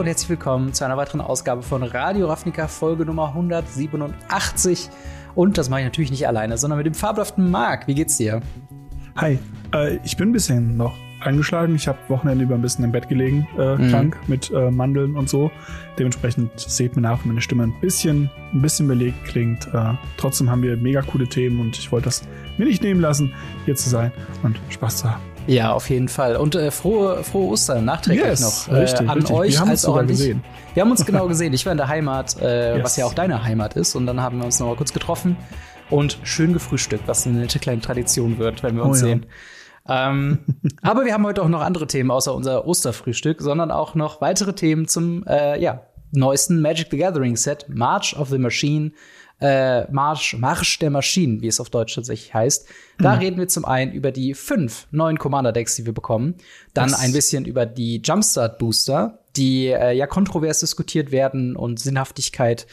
Hallo und herzlich willkommen zu einer weiteren Ausgabe von Radio Ravnica, Folge Nummer 187. Und das mache ich natürlich nicht alleine, sondern mit dem fabelhaften Marc. Wie geht's dir? Hi, äh, ich bin ein bisschen noch angeschlagen. Ich habe Wochenende über ein bisschen im Bett gelegen, äh, mhm. krank, mit äh, Mandeln und so. Dementsprechend seht mir nach, wenn meine Stimme ein bisschen, ein bisschen belegt klingt. Äh, trotzdem haben wir mega coole Themen und ich wollte das mir nicht nehmen lassen, hier zu sein und Spaß zu haben. Ja, auf jeden Fall. Und äh, frohe, frohe Ostern nachträglich yes, noch. Äh, richtig, an richtig. euch wir haben als uns auch an gesehen. Wir haben uns genau gesehen. Ich war in der Heimat, äh, Yes. was ja auch deine Heimat ist. Und dann haben wir uns noch mal kurz getroffen und schön gefrühstückt, was eine nette kleine Tradition wird, wenn wir uns Oh ja. sehen. Ähm, aber wir haben heute auch noch andere Themen außer unser Osterfrühstück, sondern auch noch weitere Themen zum äh, ja, neuesten Magic the Gathering Set, March of the Machine, äh, Marsch, Marsch der Maschinen, wie es auf Deutsch tatsächlich heißt. Da reden wir zum einen über die fünf neuen Commander-Decks, die wir bekommen. Dann Yes. ein bisschen über die Jumpstart-Booster, die äh, ja kontrovers diskutiert werden und Sinnhaftigkeit,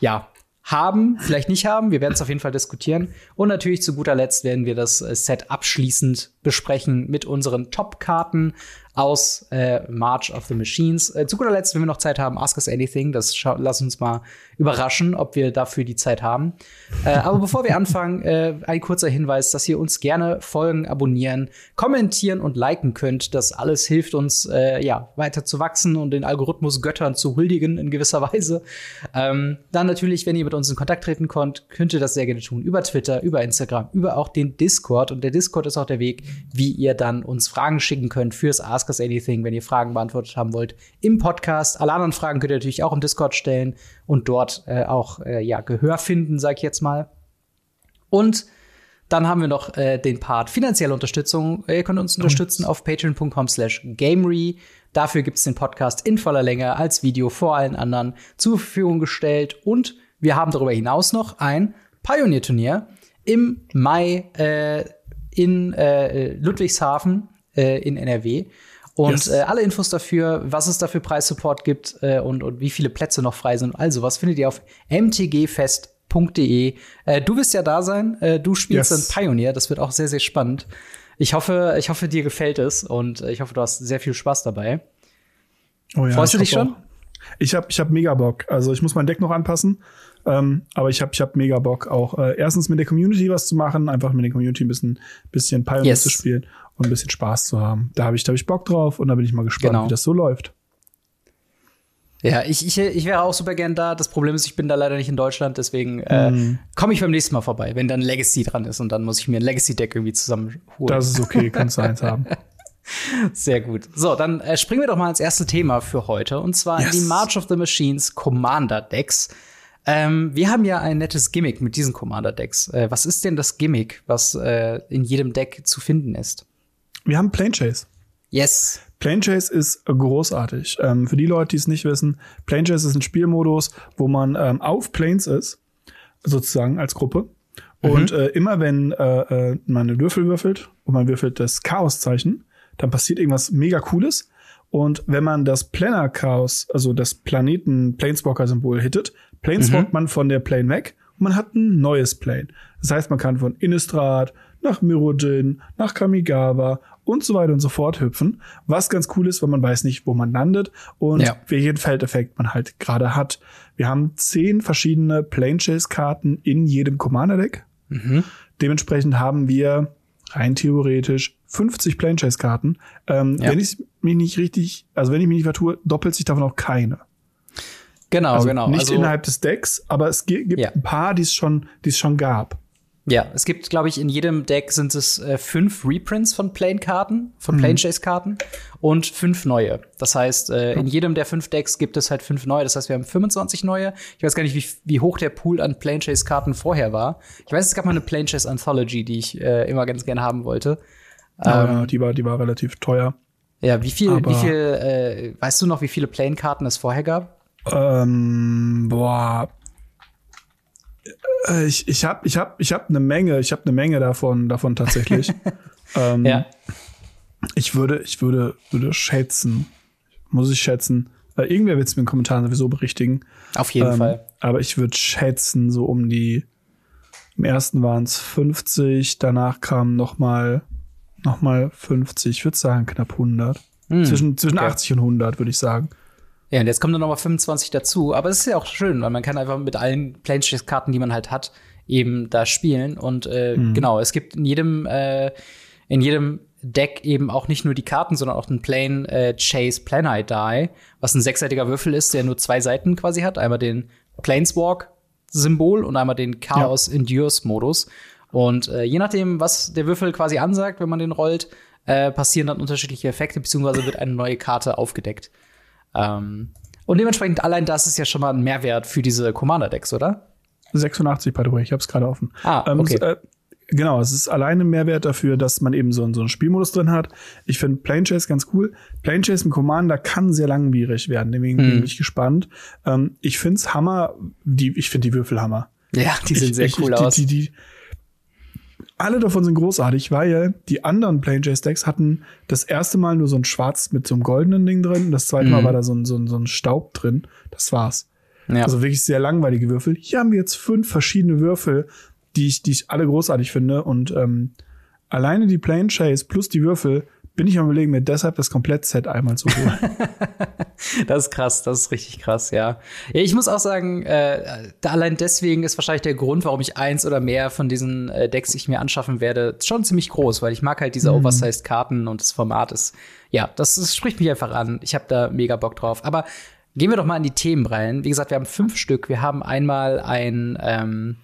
ja, haben, vielleicht nicht haben. Wir werden es auf jeden Fall diskutieren. Und natürlich zu guter Letzt werden wir das äh, Set abschließend besprechen mit unseren Top-Karten aus äh, March of the Machines. Äh, zu guter Letzt, wenn wir noch Zeit haben, Ask Us Anything. Das lass uns mal überraschen, ob wir dafür die Zeit haben. Äh, aber bevor wir anfangen, äh, ein kurzer Hinweis, dass ihr uns gerne folgen, abonnieren, kommentieren und liken könnt. Das alles hilft uns, äh, ja, weiter zu wachsen und den Algorithmus Göttern zu huldigen in gewisser Weise. Ähm, dann natürlich, wenn ihr mit uns in Kontakt treten könnt, könnt ihr das sehr gerne tun. Über Twitter, über Instagram, über auch den Discord. Und der Discord ist auch der Weg, wie ihr dann uns Fragen schicken könnt fürs Ask Us Anything, wenn ihr Fragen beantwortet haben wollt im Podcast. Alle anderen Fragen könnt ihr natürlich auch im Discord stellen und dort äh, auch äh, ja, Gehör finden, sag ich jetzt mal. Und dann haben wir noch äh, den Part finanzielle Unterstützung. Ihr könnt uns unterstützen auf patreon.com slash gamery. Dafür gibt es den Podcast in voller Länge als Video vor allen anderen zur Verfügung gestellt. Und wir haben darüber hinaus noch ein Pioneer-Turnier im Mai äh, in äh, Ludwigshafen äh, in NRW. Und Yes. äh, alle Infos dafür, was es da für Preissupport gibt äh, und, und wie viele Plätze noch frei sind und all sowas, findet ihr auf mtgfest.de. Äh, du wirst ja da sein, äh, du spielst Yes. dann Pioneer, das wird auch sehr, sehr spannend. Ich hoffe, ich hoffe, dir gefällt es und äh, ich hoffe, du hast sehr viel Spaß dabei. Oh ja, Freust du ich dich schon? Auch, ich habe ich hab mega Bock. Also ich muss mein Deck noch anpassen. Ähm, aber ich habe ich hab mega Bock, auch äh, erstens mit der Community was zu machen, einfach mit der Community ein bisschen, bisschen Pioneer Yes. zu spielen und ein bisschen Spaß zu haben. Da habe ich, da hab ich Bock drauf und da bin ich mal gespannt, Genau. wie das so läuft. Ja, ich, ich, ich wäre auch super gern da. Das Problem ist, ich bin da leider nicht in Deutschland, deswegen äh, Mhm. komme ich beim nächsten Mal vorbei, wenn dann Legacy dran ist und dann muss ich mir ein Legacy-Deck irgendwie zusammenholen. Das ist okay, kannst du eins haben. Sehr gut. So, dann äh, springen wir doch mal ins erste Thema für heute. Und zwar in Yes. die March of the Machines Commander Decks. Ähm, wir haben ja ein nettes Gimmick mit diesen Commander Decks. Äh, was ist denn das Gimmick, was äh, in jedem Deck zu finden ist? Wir haben Plane Chase. Yes. Plane Chase ist großartig. Ähm, für die Leute, die es nicht wissen, Plane Chase ist ein Spielmodus, wo man ähm, auf Planes ist, sozusagen als Gruppe. Und äh, immer wenn äh, äh, man eine Würfel würfelt und man würfelt das Chaoszeichen, dann passiert irgendwas mega Cooles. Und wenn man das Planar Chaos, also das Planeten Planeswalker Symbol hittet, planeswalkt man von der Plane weg und man hat ein neues Plane. Das heißt, man kann von Innistrad nach Mirrodin, nach Kamigawa und so weiter und so fort hüpfen. Was ganz cool ist, weil man weiß nicht, wo man landet und Ja. welchen Feldeffekt man halt gerade hat. Wir haben zehn verschiedene Plane Chase Karten in jedem Commander Deck. Dementsprechend haben wir rein theoretisch 50 Plane Chase Karten. Ähm, Ja. Wenn ich mich nicht richtig, also wenn ich mich nicht vertue, doppelt sich davon auch keine. Genau, Also genau. nicht also, innerhalb des Decks, aber es gi- gibt Ja. ein paar, die es schon, die es schon gab. Ja, es gibt, glaube ich, in jedem Deck sind es äh, fünf Reprints von Plane-Karten, Mhm. von Plane-Chase-Karten und fünf neue. Das heißt, äh, in jedem der fünf Decks gibt es halt fünf neue. Das heißt, wir haben 25 neue. Ich weiß gar nicht, wie, wie hoch der Pool an Plane-Chase-Karten vorher war. Ich weiß, es gab mal eine Plane-Chase-Anthology, die ich äh, immer ganz gerne haben wollte. Aber die war, die war relativ teuer. Ja, wie viel, Aber- wie viel, äh, weißt du noch, wie viele Plane-Karten es vorher gab? Ähm, boah. Äh, Ich, ich hab, ich hab, ich hab eine Menge, ich hab eine Menge davon, davon tatsächlich. ähm, Ja. Ich würde, ich würde, würde schätzen, muss ich schätzen. Äh, irgendwer wird es mir in den Kommentaren sowieso berichtigen. Auf jeden Ähm, Fall. Aber ich würde schätzen, so um die, im ersten waren es 50, danach kamen noch mal, noch mal 50, ich würde sagen knapp 100. Hm, zwischen zwischen okay. 80 und 100, würde ich sagen. Ja, und jetzt kommen dann nochmal 25 dazu. Aber es ist ja auch schön, weil man kann einfach mit allen Planechase-Karten, die man halt hat, eben da spielen. Und äh, mhm. genau, es gibt in jedem, äh, in jedem Deck eben auch nicht nur die Karten, sondern auch den Plane äh, Chase Planite Die, was ein sechsseitiger Würfel ist, der nur zwei Seiten quasi hat. Einmal den Planeswalk-Symbol und einmal den Chaos Endures-Modus. Und äh, je nachdem, was der Würfel quasi ansagt, wenn man den rollt, äh, passieren dann unterschiedliche Effekte, beziehungsweise wird eine neue Karte aufgedeckt. Ähm, und dementsprechend allein das ist ja schon mal ein Mehrwert für diese Commander-Decks, oder? 86, by the way, ich habe es gerade offen. Ah, ähm, okay. Ähm, Genau, es ist alleine ein Mehrwert dafür, dass man eben so, so einen Spielmodus drin hat. Ich finde Plane Chase ganz cool. Plane Chase im Commander kann sehr langwierig werden, deswegen hm. bin ich gespannt. Ähm, ich find's Hammer, die, ich finde die Würfel Hammer. Ja, die sehen ich, sehr ich, cool ich, aus. Die, die, alle davon sind großartig, weil die anderen Plane Chase Decks hatten das erste Mal nur so ein Schwarz mit so einem goldenen Ding drin. Das zweite Mal mhm. war da so ein, so, ein, so ein Staub drin. Das war's. Ja. Also wirklich sehr langweilige Würfel. Hier haben wir jetzt fünf verschiedene Würfel die ich, die ich alle großartig finde. Und ähm, alleine die Plane Chase plus die Würfel bin ich am überlegen, mir deshalb das Komplett-Set einmal zu holen. das ist krass, das ist richtig krass, ja. ja ich muss auch sagen, äh, allein deswegen ist wahrscheinlich der Grund, warum ich eins oder mehr von diesen äh, Decks ich mir anschaffen werde, schon ziemlich groß, weil ich mag halt diese mhm. Oversized Karten und das Format ist, ja, das, das spricht mich einfach an. Ich habe da mega Bock drauf. Aber gehen wir doch mal in die Themen rein. Wie gesagt, wir haben fünf Stück. Wir haben einmal ein ähm,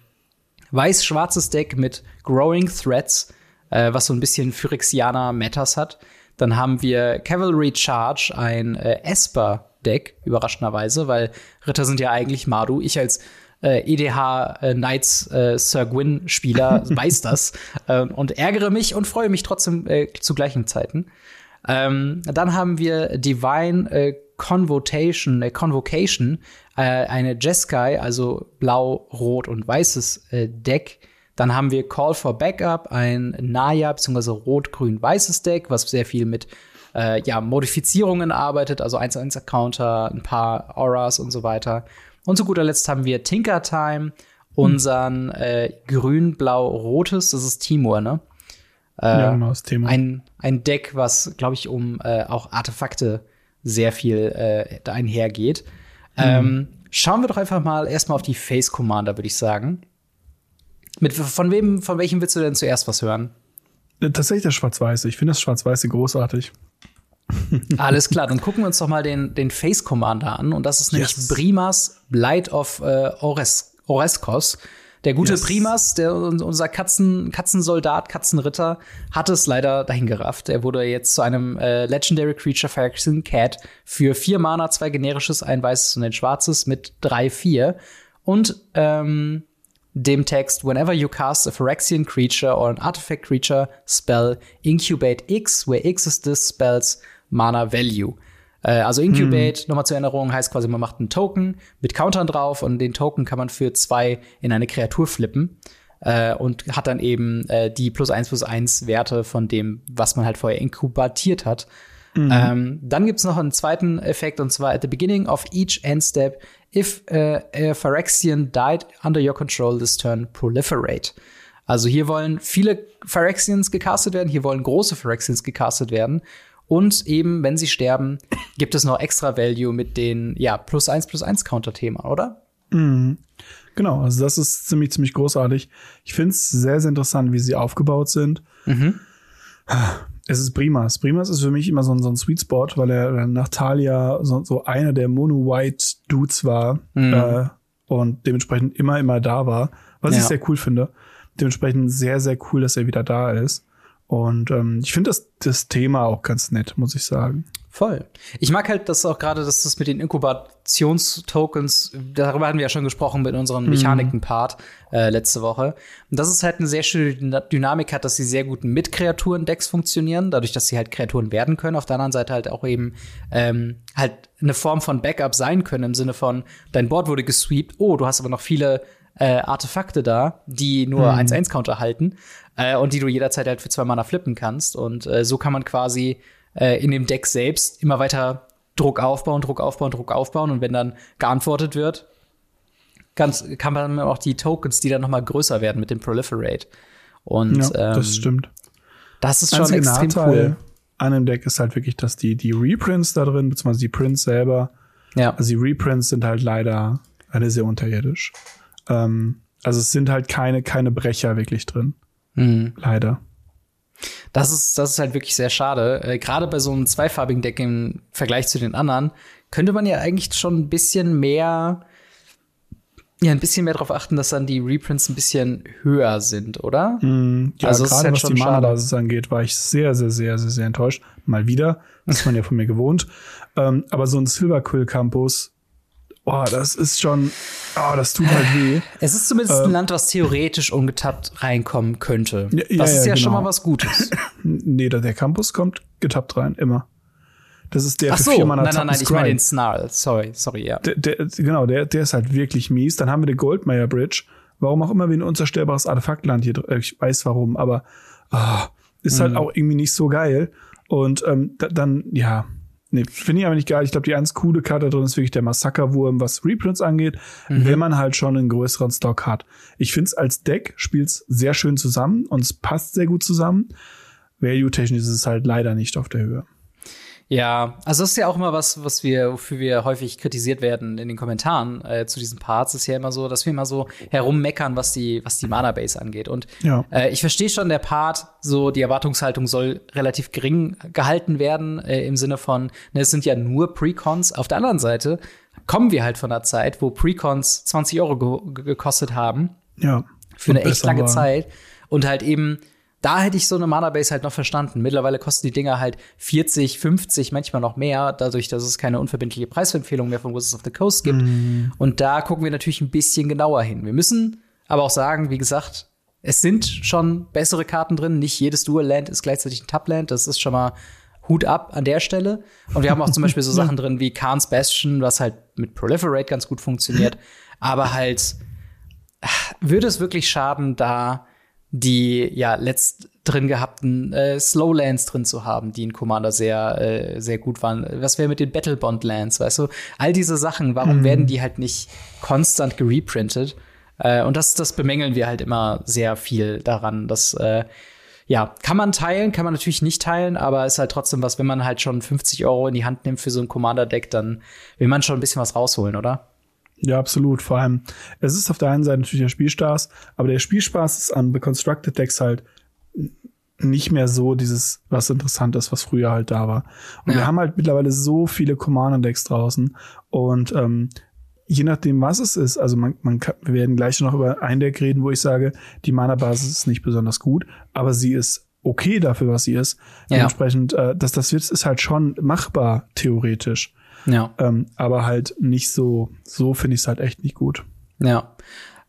weiß-schwarzes Deck mit Growing Threats, äh, was so ein bisschen Phyrexianer Matters hat. Dann haben wir Cavalry Charge, ein äh, Esper-Deck, überraschenderweise, weil Ritter sind ja eigentlich Mardu. Ich als äh, EDH äh, Knights äh, Sir Gwyn Spieler weiß das äh, und ärgere mich und freue mich trotzdem äh, zu gleichen Zeiten. Ähm, dann haben wir Divine äh, Convocation, äh, Convocation, äh, eine Jeskai, also blau, rot und weißes Deck. Dann haben wir Call for Backup, ein Naya bzw. rot-grün-weißes Deck, was sehr viel mit äh, ja, Modifizierungen arbeitet, also 1-1-Counter, ein paar Auras und so weiter. Und zu guter Letzt haben wir Tinker Time, unseren äh, grün-blau-rotes, das ist Timur, ne? Äh, ja, genau, das Thema. Ein, ein Deck, was, glaube ich, um äh, auch Artefakte sehr viel äh, da einhergeht. Mhm. Ähm, schauen wir doch einfach mal erstmal auf die Face Commander, würde ich sagen. Mit, von wem, von welchem willst du denn zuerst was hören? Äh, tatsächlich das Schwarz-Weiße. Ich finde das Schwarz-Weiße großartig. Alles klar, dann gucken wir uns doch mal den, den Face Commander an. Und das ist nämlich yes. Brimas Blight of äh, Ores, Oreskos. Der gute yes. Primas, der, unser Katzen, Katzensoldat, Katzenritter, hat es leider dahin gerafft. Er wurde jetzt zu einem äh, Legendary Creature Faction Cat für vier Mana, zwei generisches, ein weißes und ein schwarzes mit drei, vier. Und ähm, dem Text Whenever you cast a Phyrexian creature or an artifact creature spell, incubate X, where X is this spell's mana value. Äh, also Incubate, hm. nochmal zur Erinnerung, heißt quasi, man macht einen Token mit Countern drauf und den Token kann man für zwei in eine Kreatur flippen. Äh, und hat dann eben äh, die plus eins plus eins Werte von dem, was man halt vorher inkubatiert hat. Mhm. Ähm, dann gibt's noch einen zweiten Effekt, und zwar at the beginning of each end step, if uh, a Phyrexian died under your control this turn, proliferate. Also hier wollen viele Phyrexians gecastet werden, hier wollen große Phyrexians gecastet werden. Und eben, wenn sie sterben, gibt es noch extra Value mit den, ja, plus eins plus eins Counter-Thema, oder? Mhm. Genau, also das ist ziemlich, ziemlich großartig. Ich finde es sehr, sehr interessant, wie sie aufgebaut sind. Mhm. Es ist Primas. Primas ist für mich immer so ein, so ein Sweet Spot, weil er nach Talia so, so einer der Mono-White-Dudes war mhm. äh, und dementsprechend immer, immer da war, was ja. ich sehr cool finde. Dementsprechend sehr, sehr cool, dass er wieder da ist. Und ähm, ich finde das, das Thema auch ganz nett, muss ich sagen. Voll. Ich mag halt das auch gerade, dass das mit den Inkubationstokens, darüber hatten wir ja schon gesprochen mit unserem mhm. Mechaniken-Part äh, letzte Woche. Und dass es halt eine sehr schöne Dynamik hat, dass sie sehr gut mit Kreaturen-Decks funktionieren, dadurch, dass sie halt Kreaturen werden können. Auf der anderen Seite halt auch eben ähm, halt eine Form von Backup sein können, im Sinne von, dein Board wurde gesweept, oh, du hast aber noch viele äh, Artefakte da, die nur 1-1-Counter mhm. halten äh, und die du jederzeit halt für zwei Mana flippen kannst. Und äh, so kann man quasi äh, in dem Deck selbst immer weiter Druck aufbauen, Druck aufbauen, Druck aufbauen. Und wenn dann geantwortet wird, ganz, kann man auch die Tokens, die dann noch mal größer werden mit dem Proliferate. Und ja, das ähm, stimmt. Das ist schon Einzige extrem Nachteil cool. An dem Deck ist halt wirklich, dass die, die Reprints da drin, beziehungsweise die Prints selber, Ja. Also die Reprints sind halt leider, leider sehr unterirdisch. Ähm, also es sind halt keine, keine Brecher wirklich drin. Mhm. Leider. Das ist, das ist halt wirklich sehr schade. Äh, Gerade bei so einem zweifarbigen Deck im Vergleich zu den anderen könnte man ja eigentlich schon ein bisschen mehr, ja, ein bisschen mehr darauf achten, dass dann die Reprints ein bisschen höher sind, oder? Mm, ja, Also gerade halt was die. Mana-Basis angeht, war ich sehr, sehr, sehr, sehr, sehr enttäuscht. Mal wieder. Das ist man ja von mir gewohnt. Ähm, aber so ein Silver Quill Campus, oh, das ist schon, oh, das tut halt weh. Es ist zumindest ein Land, was theoretisch ungetappt reinkommen könnte. Ja, ja, das ist ja ja, schon genau. mal was Gutes. Nee, der, der Campus kommt getappt rein, immer. Das ist der Ach für so, vier nein, Mana nein, Tappen nein, ich meine den Snarl. Sorry, sorry, ja. der, der, genau, der, der ist halt wirklich mies. Dann haben wir den Goldmeyer Bridge. Warum auch immer wir ein unzerstörbares Artefaktland hier, äh, ich weiß warum, aber ah, ist Mhm. halt auch irgendwie nicht so geil. Und ähm, da, dann, ja, nee, finde ich aber nicht geil. Ich glaube, die ganz coole Karte drin ist wirklich der Massakerwurm, was Reprints angeht, Mhm. wenn man halt schon einen größeren Stock hat. Ich finde es als Deck spielt's sehr schön zusammen und es passt sehr gut zusammen. Value-technisch ist es halt leider nicht auf der Höhe. Ja, also das ist ja auch immer was, was wir, wofür wir häufig kritisiert werden in den Kommentaren äh, zu diesen Parts, ist ja immer so, dass wir immer so herummeckern, was die, was die Mana-Base angeht. Und Ja. äh, ich verstehe schon, der Part, so die Erwartungshaltung soll relativ gering gehalten werden, äh, im Sinne von, ne, es sind ja nur Precons. Auf der anderen Seite kommen wir halt von einer Zeit, wo Precons 20 Euro ge ge gekostet haben Ja. für eine echt lange war. Zeit. Und halt eben, da hätte ich so eine Mana-Base halt noch verstanden. Mittlerweile kosten die Dinger halt 40, 50, manchmal noch mehr, dadurch, dass es keine unverbindliche Preisempfehlung mehr von Wizards of the Coast gibt. Mhm. Und da gucken wir natürlich ein bisschen genauer hin. Wir müssen aber auch sagen, wie gesagt, es sind schon bessere Karten drin. Nicht jedes Dual-Land ist gleichzeitig ein Tab-Land. Das ist schon mal Hut ab an der Stelle. Und wir haben auch zum Beispiel so Sachen drin wie Khan's Bastion, was halt mit Proliferate ganz gut funktioniert. Aber halt würde es wirklich schaden, da die ja letzt drin gehabten äh, Slowlands drin zu haben, die in Commander sehr äh, sehr gut waren. Was wäre mit den Battlebond Lands, weißt du? All diese Sachen, warum werden die halt nicht konstant gereprintet? Äh, und das das bemängeln wir halt immer sehr viel daran, dass äh, ja, kann man teilen, kann man natürlich nicht teilen, aber ist halt trotzdem was, wenn man halt schon 50 Euro in die Hand nimmt für so ein Commander-Deck, dann will man schon ein bisschen was rausholen, oder? Ja, absolut. Vor allem, es ist auf der einen Seite natürlich der Spielspaß, aber der Spielspaß ist an Constructed Decks halt nicht mehr so dieses, was interessant ist, was früher halt da war. Und Ja. wir haben halt mittlerweile so viele Commander-Decks draußen und ähm, je nachdem, was es ist, also man, man kann, wir werden gleich noch über ein Deck reden, wo ich sage, die Mana-Basis ist nicht besonders gut, aber sie ist okay dafür, was sie ist. Ja. Dementsprechend, äh, dass das wird, ist halt schon machbar, theoretisch. Ja. Ähm, aber halt nicht so, so finde ich es halt echt nicht gut. Ja.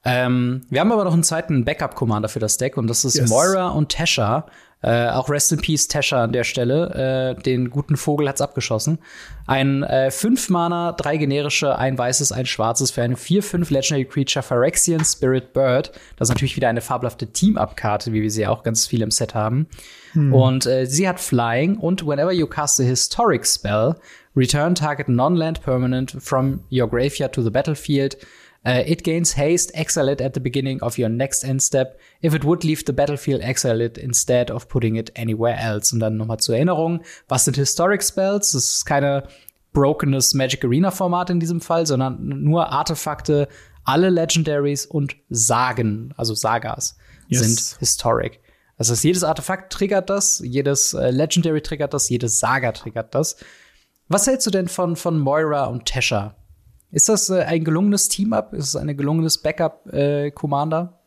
Ähm, wir haben aber noch einen zweiten Backup-Commander für das Deck und das ist Yes. Moira und Tesha. Äh, auch Rest in Peace Tesha an der Stelle. Äh, den guten Vogel hat's abgeschossen. Ein äh, 5 Mana, drei generische, ein weißes, ein schwarzes für eine 4-5 Legendary Creature Phyrexian Spirit Bird. Das ist natürlich wieder eine fabelhafte Team-Up-Karte, wie wir sie auch ganz viel im Set haben. Und äh, sie hat Flying und whenever you cast a Historic Spell, return target non-land permanent from your graveyard to the battlefield. Uh, it gains haste, exile it at the beginning of your next end step. If it would leave the battlefield, exile it instead of putting it anywhere else. Und dann nochmal zur Erinnerung, was sind Historic Spells? Das ist keine brokenes Magic Arena Format in diesem Fall, sondern nur Artefakte, alle Legendaries und Sagen, also Sagas, Yes. sind Historic. Das heißt, jedes Artefakt triggert das, jedes äh, Legendary triggert das, jedes Saga triggert das. Was hältst du denn von, von Moira und Tesha? Ist das äh, ein gelungenes Team-Up? Ist es ein gelungenes Backup-Commander?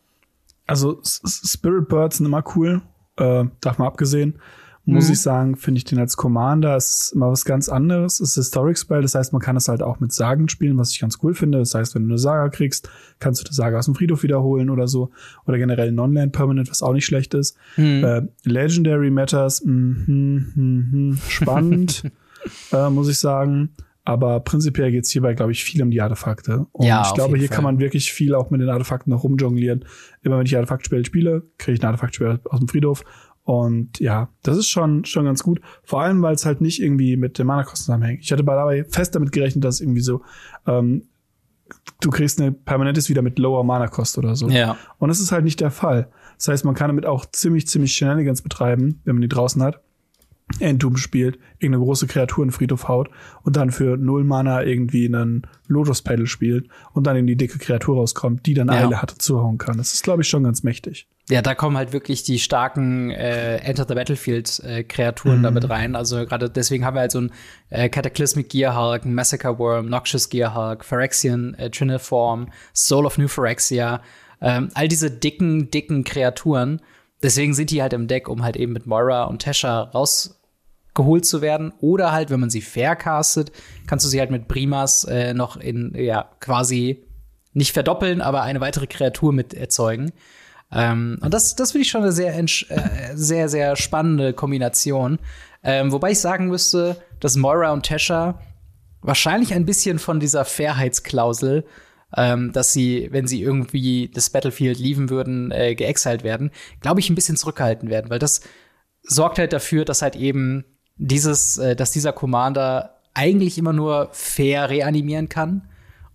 Also Spirit Birds sind immer cool, äh, davon abgesehen. Muss Mhm. ich sagen, finde ich den als Commander ist immer was ganz anderes. Es ist Historic Spell, das heißt, man kann es halt auch mit Sagen spielen, was ich ganz cool finde. Das heißt, wenn du eine Saga kriegst, kannst du die Saga aus dem Friedhof wiederholen oder so. Oder generell Non-Land Permanent, was auch nicht schlecht ist. Mhm. Äh, Legendary Matters, mhm, mhm, spannend, äh, muss ich sagen. Aber prinzipiell geht's hierbei, glaube ich, viel um die Artefakte. Und Ja, ich glaube, hier Fall. kann man wirklich viel auch mit den Artefakten noch rumjonglieren. Immer wenn ich Artefaktspiel spiele, kriege ich ein Artefaktspiel aus dem Friedhof. Und ja, das ist schon, schon ganz gut. Vor allem, weil es halt nicht irgendwie mit den Mana-Kosten zusammenhängt. Ich hatte dabei fest damit gerechnet, dass irgendwie so, ähm, du kriegst eine Permanentes wieder mit lower Mana-Kost oder so. Ja. Und das ist halt nicht der Fall. Das heißt, man kann damit auch ziemlich, ziemlich Shenanigans betreiben, wenn man die draußen hat. Entum spielt, irgendeine große Kreatur in den Friedhof haut und dann für null Mana irgendwie einen Lotus Pedal spielt und dann in die dicke Kreatur rauskommt, die dann Ja. Eile hatte zuhauen kann. Das ist, glaube ich, schon ganz mächtig. Ja, da kommen halt wirklich die starken äh, Enter the Battlefield äh, Kreaturen damit rein. Also gerade deswegen haben wir halt so ein äh, Cataclysmic Gearhulk, Massacre Worm, Noxious Gearhulk, Phyrexian äh, Triniform, Soul of New Phyrexia. Ähm, all diese dicken, dicken Kreaturen. Deswegen sind die halt im Deck, um halt eben mit Moira und Tesha rausgeholt zu werden. Oder halt, wenn man sie fair castet, kannst du sie halt mit Primas äh, noch in, ja, quasi nicht verdoppeln, aber eine weitere Kreatur mit erzeugen. Ähm, und das, das finde ich schon eine sehr, äh, sehr, sehr spannende Kombination. Ähm, wobei ich sagen müsste, dass Moira und Tesha wahrscheinlich ein bisschen von dieser Fairheitsklausel, ähm, dass sie, wenn sie irgendwie das Battlefield lieben würden, äh, geexiled werden, glaube ich, ein bisschen zurückgehalten werden, weil das sorgt halt dafür, dass halt eben dieses, äh, dass dieser Commander eigentlich immer nur fair reanimieren kann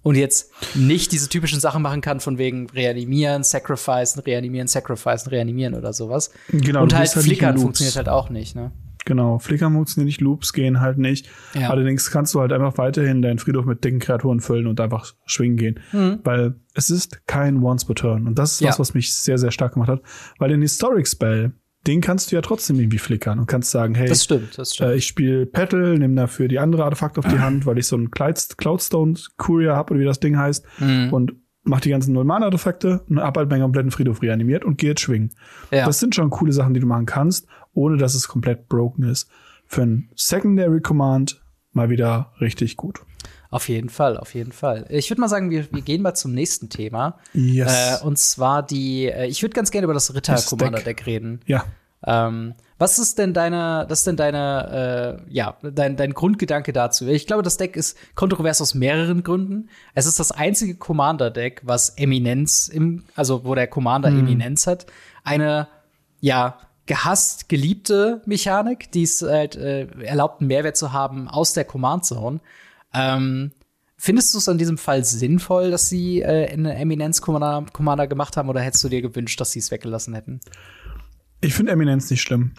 und jetzt nicht diese typischen Sachen machen kann von wegen reanimieren, sacrificen, reanimieren, sacrificen, reanimieren oder sowas. Genau, und halt halt in flickern funktioniert halt auch nicht, ne? Genau, Flickermoves, die nicht Loops gehen, halt nicht. Ja. Allerdings kannst du halt einfach weiterhin deinen Friedhof mit dicken Kreaturen füllen und einfach schwingen gehen. Weil es ist kein Once per Turn. Und das ist was, Ja. was mich sehr, sehr stark gemacht hat. Weil den Historic Spell, den kannst du ja trotzdem irgendwie flickern und kannst sagen, hey, Das stimmt, das stimmt. äh, ich spiele Petal, nehme dafür die andere Artefakt auf die Hand, weil ich so einen Cloud- Cloudstone Courier habe oder wie das Ding heißt Mhm. und mach die ganzen Null-Mana-Artefakte und hab halt meinen kompletten Friedhof reanimiert und gehe jetzt schwingen. Ja. Das sind schon coole Sachen, die du machen kannst, ohne dass es komplett broken ist. Für ein Secondary Command mal wieder richtig gut. Auf jeden Fall, auf jeden Fall. Ich würde mal sagen, wir, wir gehen mal zum nächsten Thema. Yes. Äh, und zwar die, äh, ich würde ganz gerne über das Ritter-Commander-Deck reden. ja. Ähm, was ist denn deine, das ist denn deine, äh, ja, dein, dein Grundgedanke dazu? Ich glaube, das Deck ist kontrovers aus mehreren Gründen. Es ist das einzige Commander-Deck, was Eminenz im, also wo der Commander Eminenz hat. Eine, ja, gehasst geliebte Mechanik, die es halt äh, erlaubt, einen Mehrwert zu haben aus der Command Zone. Ähm, Findest du es in diesem Fall sinnvoll, dass sie äh, eine Eminenz-Commander Commander gemacht haben, oder hättest du dir gewünscht, dass sie es weggelassen hätten? Ich finde Eminenz nicht schlimm.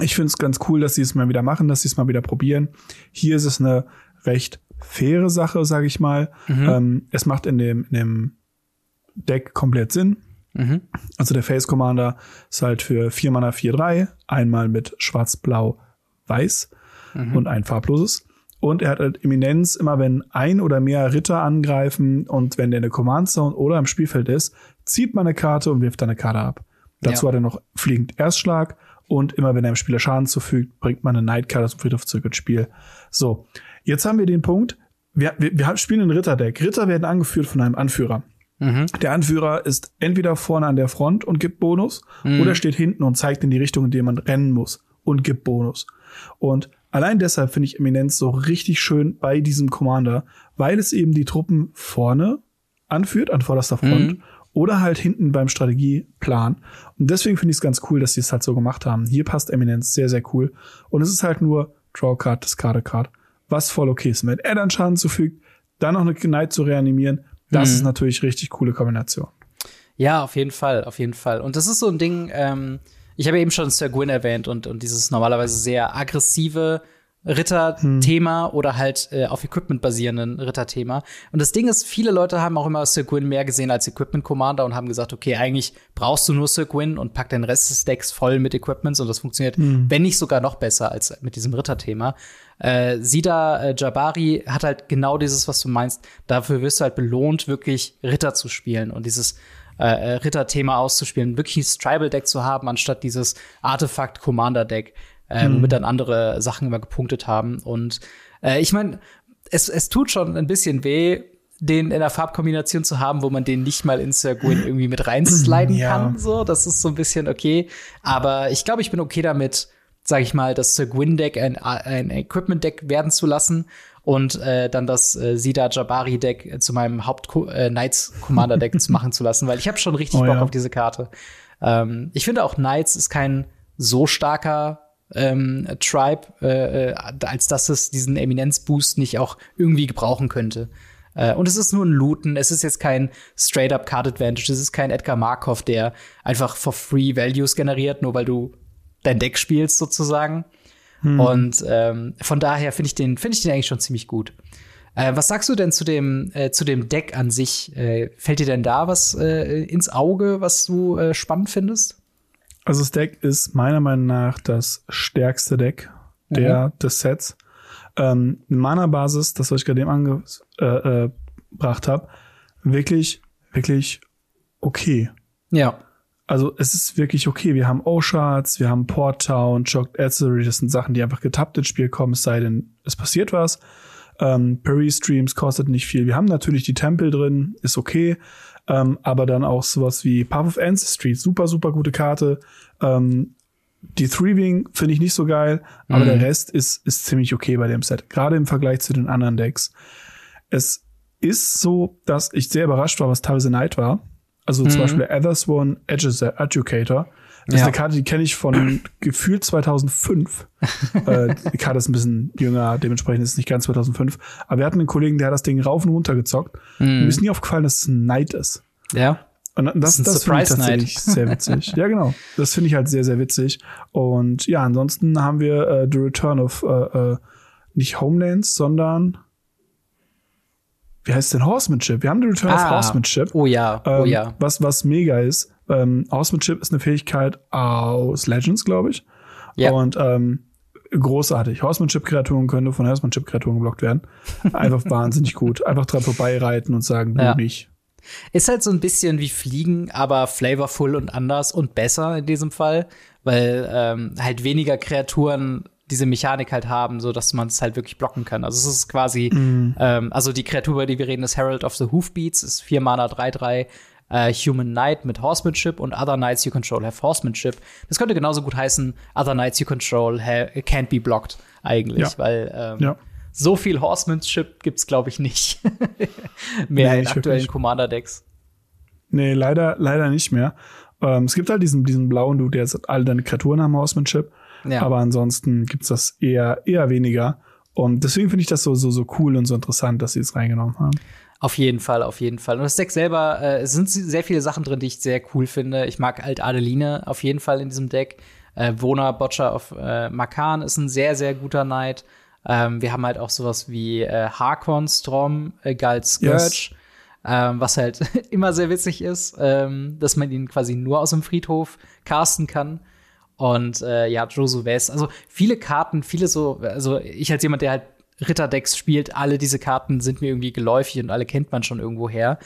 Ich finde es ganz cool, dass sie es mal wieder machen, dass sie es mal wieder probieren. Hier ist es eine recht faire Sache, sage ich mal. Ähm, es macht in dem, in dem Deck komplett Sinn. Mhm. Also der Face Commander ist halt für 4 Mana 4-3, einmal mit Schwarz, Blau, Weiß und ein farbloses. Und er hat halt Eminenz, immer wenn ein oder mehr Ritter angreifen und wenn der in der Command Zone oder im Spielfeld ist, zieht man eine Karte und wirft dann eine Karte ab. Dazu Ja. hat er noch fliegend Erstschlag und immer wenn er dem Spieler Schaden zufügt, bringt man eine Nightcard aus dem Friedhof zurück ins Spiel. So, jetzt haben wir den Punkt, wir, wir, wir spielen ein Ritterdeck. Ritter werden angeführt von einem Anführer. Der Anführer ist entweder vorne an der Front und gibt Bonus oder steht hinten und zeigt in die Richtung, in die man rennen muss und gibt Bonus. Und allein deshalb finde ich Eminenz so richtig schön bei diesem Commander, weil es eben die Truppen vorne anführt, an vorderster Front oder halt hinten beim Strategieplan. Und deswegen finde ich es ganz cool, dass sie es halt so gemacht haben. Hier passt Eminenz sehr, sehr cool. Und es ist halt nur Draw Card, Discard Card, was voll okay ist. Wenn er dann Schaden zufügt, dann noch eine Knight zu reanimieren, das ist natürlich richtig coole Kombination. Ja, auf jeden Fall, auf jeden Fall. Und das ist so ein Ding, ähm, ich habe eben schon Sir Gwyn erwähnt und, und dieses normalerweise sehr aggressive Ritter-Thema oder halt äh, auf Equipment basierenden Ritter-Thema. Und das Ding ist, viele Leute haben auch immer Sir Gwyn mehr gesehen als Equipment-Commander und haben gesagt, okay, eigentlich brauchst du nur Sir Gwyn und pack den Rest des Decks voll mit Equipments und das funktioniert, wenn nicht sogar noch besser als mit diesem Ritter-Thema. Äh, Sida äh, Jabari hat halt genau dieses, was du meinst. Dafür wirst du halt belohnt, wirklich Ritter zu spielen und dieses äh, äh, Ritter-Thema auszuspielen, wirklich ein Tribal-Deck zu haben, anstatt dieses Artefakt-Commander-Deck, äh, womit dann andere Sachen immer gepunktet haben. Und äh, ich meine, es, es tut schon ein bisschen weh, den in der Farbkombination zu haben, wo man den nicht mal in Sir Gwyn irgendwie mit reinsliden Ja. kann. So, das ist so ein bisschen okay. Aber ich glaube, ich bin okay damit, sage ich mal, das Sir Gwyn Deck ein, ein Equipment Deck werden zu lassen und äh, dann das äh, Sida Jabari Deck äh, zu meinem Haupt äh, Knights Commander Deck zu machen zu lassen, weil ich habe schon richtig Oh, Bock ja. auf diese Karte. Ähm, ich finde auch Knights ist kein so starker ähm, Tribe, äh, äh, als dass es diesen Eminenz-Boost nicht auch irgendwie gebrauchen könnte. Äh, und es ist nur ein Looten, es ist jetzt kein straight-up Card Advantage, es ist kein Edgar Markov, der einfach for free Values generiert, nur weil du dein Deck spielst sozusagen. Hm. Und ähm, von daher finde ich den, finde ich den eigentlich schon ziemlich gut. Äh, was sagst du denn zu dem, äh, zu dem Deck an sich? Äh, fällt dir denn da was äh, ins Auge, was du äh, spannend findest? Also das Deck ist meiner Meinung nach das stärkste Deck der, mhm. des Sets. Ähm, Mana-Basis, das, was ich gerade eben angebracht äh, äh, habe, wirklich, wirklich okay. Ja. Also es ist wirklich okay. Wir haben O-Shards, wir haben Port Town, Choked Ancillary, das sind Sachen, die einfach getappt ins Spiel kommen, es sei denn, es passiert was. Ähm, Perry Streams kostet nicht viel. Wir haben natürlich die Tempel drin, ist okay. Ähm, aber dann auch sowas wie Path of Ancestry, super, super gute Karte. Ähm, die Three-Wing finde ich nicht so geil, aber mhm. der Rest ist, ist ziemlich okay bei dem Set. Gerade im Vergleich zu den anderen Decks. Es ist so, dass ich sehr überrascht war, was teilweise Night war. Also mhm. zum Beispiel Ethersworn Educator. Das ja. ist eine Karte, die kenne ich von gefühlt 2005. äh, die Karte ist ein bisschen jünger, dementsprechend ist es nicht ganz 2005. Aber wir hatten einen Kollegen, der hat das Ding rauf und runter gezockt. Mhm. Mir ist nie aufgefallen, dass es ein Night ist. Ja. Und das, das, das finde ich tatsächlich sehr witzig. ja, genau. Das finde ich halt sehr, sehr witzig. Und ja, ansonsten haben wir äh, The Return of äh, äh, nicht Homelands, sondern wie heißt denn Horsemanship? Wir haben The Return ah, of Horsemanship. Oh ja, oh ähm, ja. Was, was mega ist. Ähm, Horsemanship ist eine Fähigkeit aus Legends, glaube ich. Ja. Und ähm, großartig. Horsemanship-Kreaturen können von Horsemanship-Kreaturen geblockt werden. Einfach wahnsinnig gut. Einfach dran vorbeireiten und sagen, du ja. nicht. Ist halt so ein bisschen wie Fliegen, aber flavorful und anders und besser in diesem Fall, weil ähm, halt weniger Kreaturen diese Mechanik halt haben, so dass man es halt wirklich blocken kann. Also es ist quasi, mm. ähm, also die Kreatur, über die wir reden, ist Herald of the Hoofbeats, ist 4 Mana 3-3, äh, Human Knight mit Horsemanship und Other Knights you control have Horsemanship. Das könnte genauso gut heißen, Other Knights you control can't be blocked, eigentlich, ja. weil ähm, ja. so viel Horsemanship gibt's, glaube ich, nicht mehr nee, in aktuellen Commander-Decks. Nee, leider, leider nicht mehr. Ähm, es gibt halt diesen, diesen blauen Dude, der jetzt alle deine Kreaturen haben Horsemanship. Ja. Aber ansonsten gibt's das eher, eher weniger. Und deswegen finde ich das so, so, so cool und so interessant, dass sie es reingenommen haben. Auf jeden Fall, auf jeden Fall. Und das Deck selber, äh, es sind sehr viele Sachen drin, die ich sehr cool finde. Ich mag Alt Adeline auf jeden Fall in diesem Deck. Äh, Wona Botcher auf äh, Makan ist ein sehr, sehr guter Knight. Ähm, wir haben halt auch sowas wie äh, Harkon Storm, äh, Galt Scourge. Yes. Ähm, was halt immer sehr witzig ist, ähm, dass man ihn quasi nur aus dem Friedhof casten kann. Und äh, ja, Josu West. Also viele Karten, viele so, also ich als jemand, der halt Ritterdecks spielt, alle diese Karten sind mir irgendwie geläufig und alle kennt man schon irgendwo her.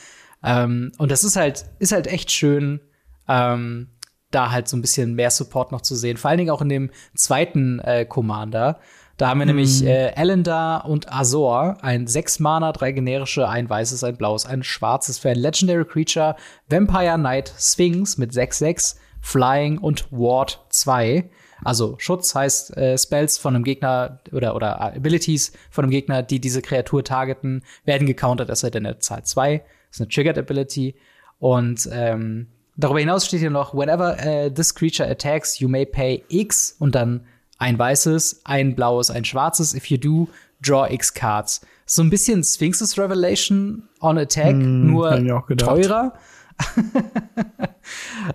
Ähm, und das ist halt, ist halt echt schön, ähm, da halt so ein bisschen mehr Support noch zu sehen. Vor allen Dingen auch in dem zweiten äh, Commander. Da haben wir mhm. nämlich äh, Elendar und Azor, ein sechs Mana, drei generische, ein weißes, ein blaues, ein schwarzes für ein Legendary Creature, Vampire Knight Sphinx mit 6-6 Flying und Ward 2. Also Schutz heißt äh, Spells von einem Gegner oder, oder Abilities von einem Gegner, die diese Kreatur targeten, werden gecountert, es sei denn, er zahlt 2. Das ist eine Triggered Ability. Und ähm, darüber hinaus steht hier noch, whenever uh, this creature attacks, you may pay X und dann ein weißes, ein blaues, ein schwarzes. If you do, draw X Cards. So ein bisschen Sphinx's Revelation on Attack, mm, nur teurer.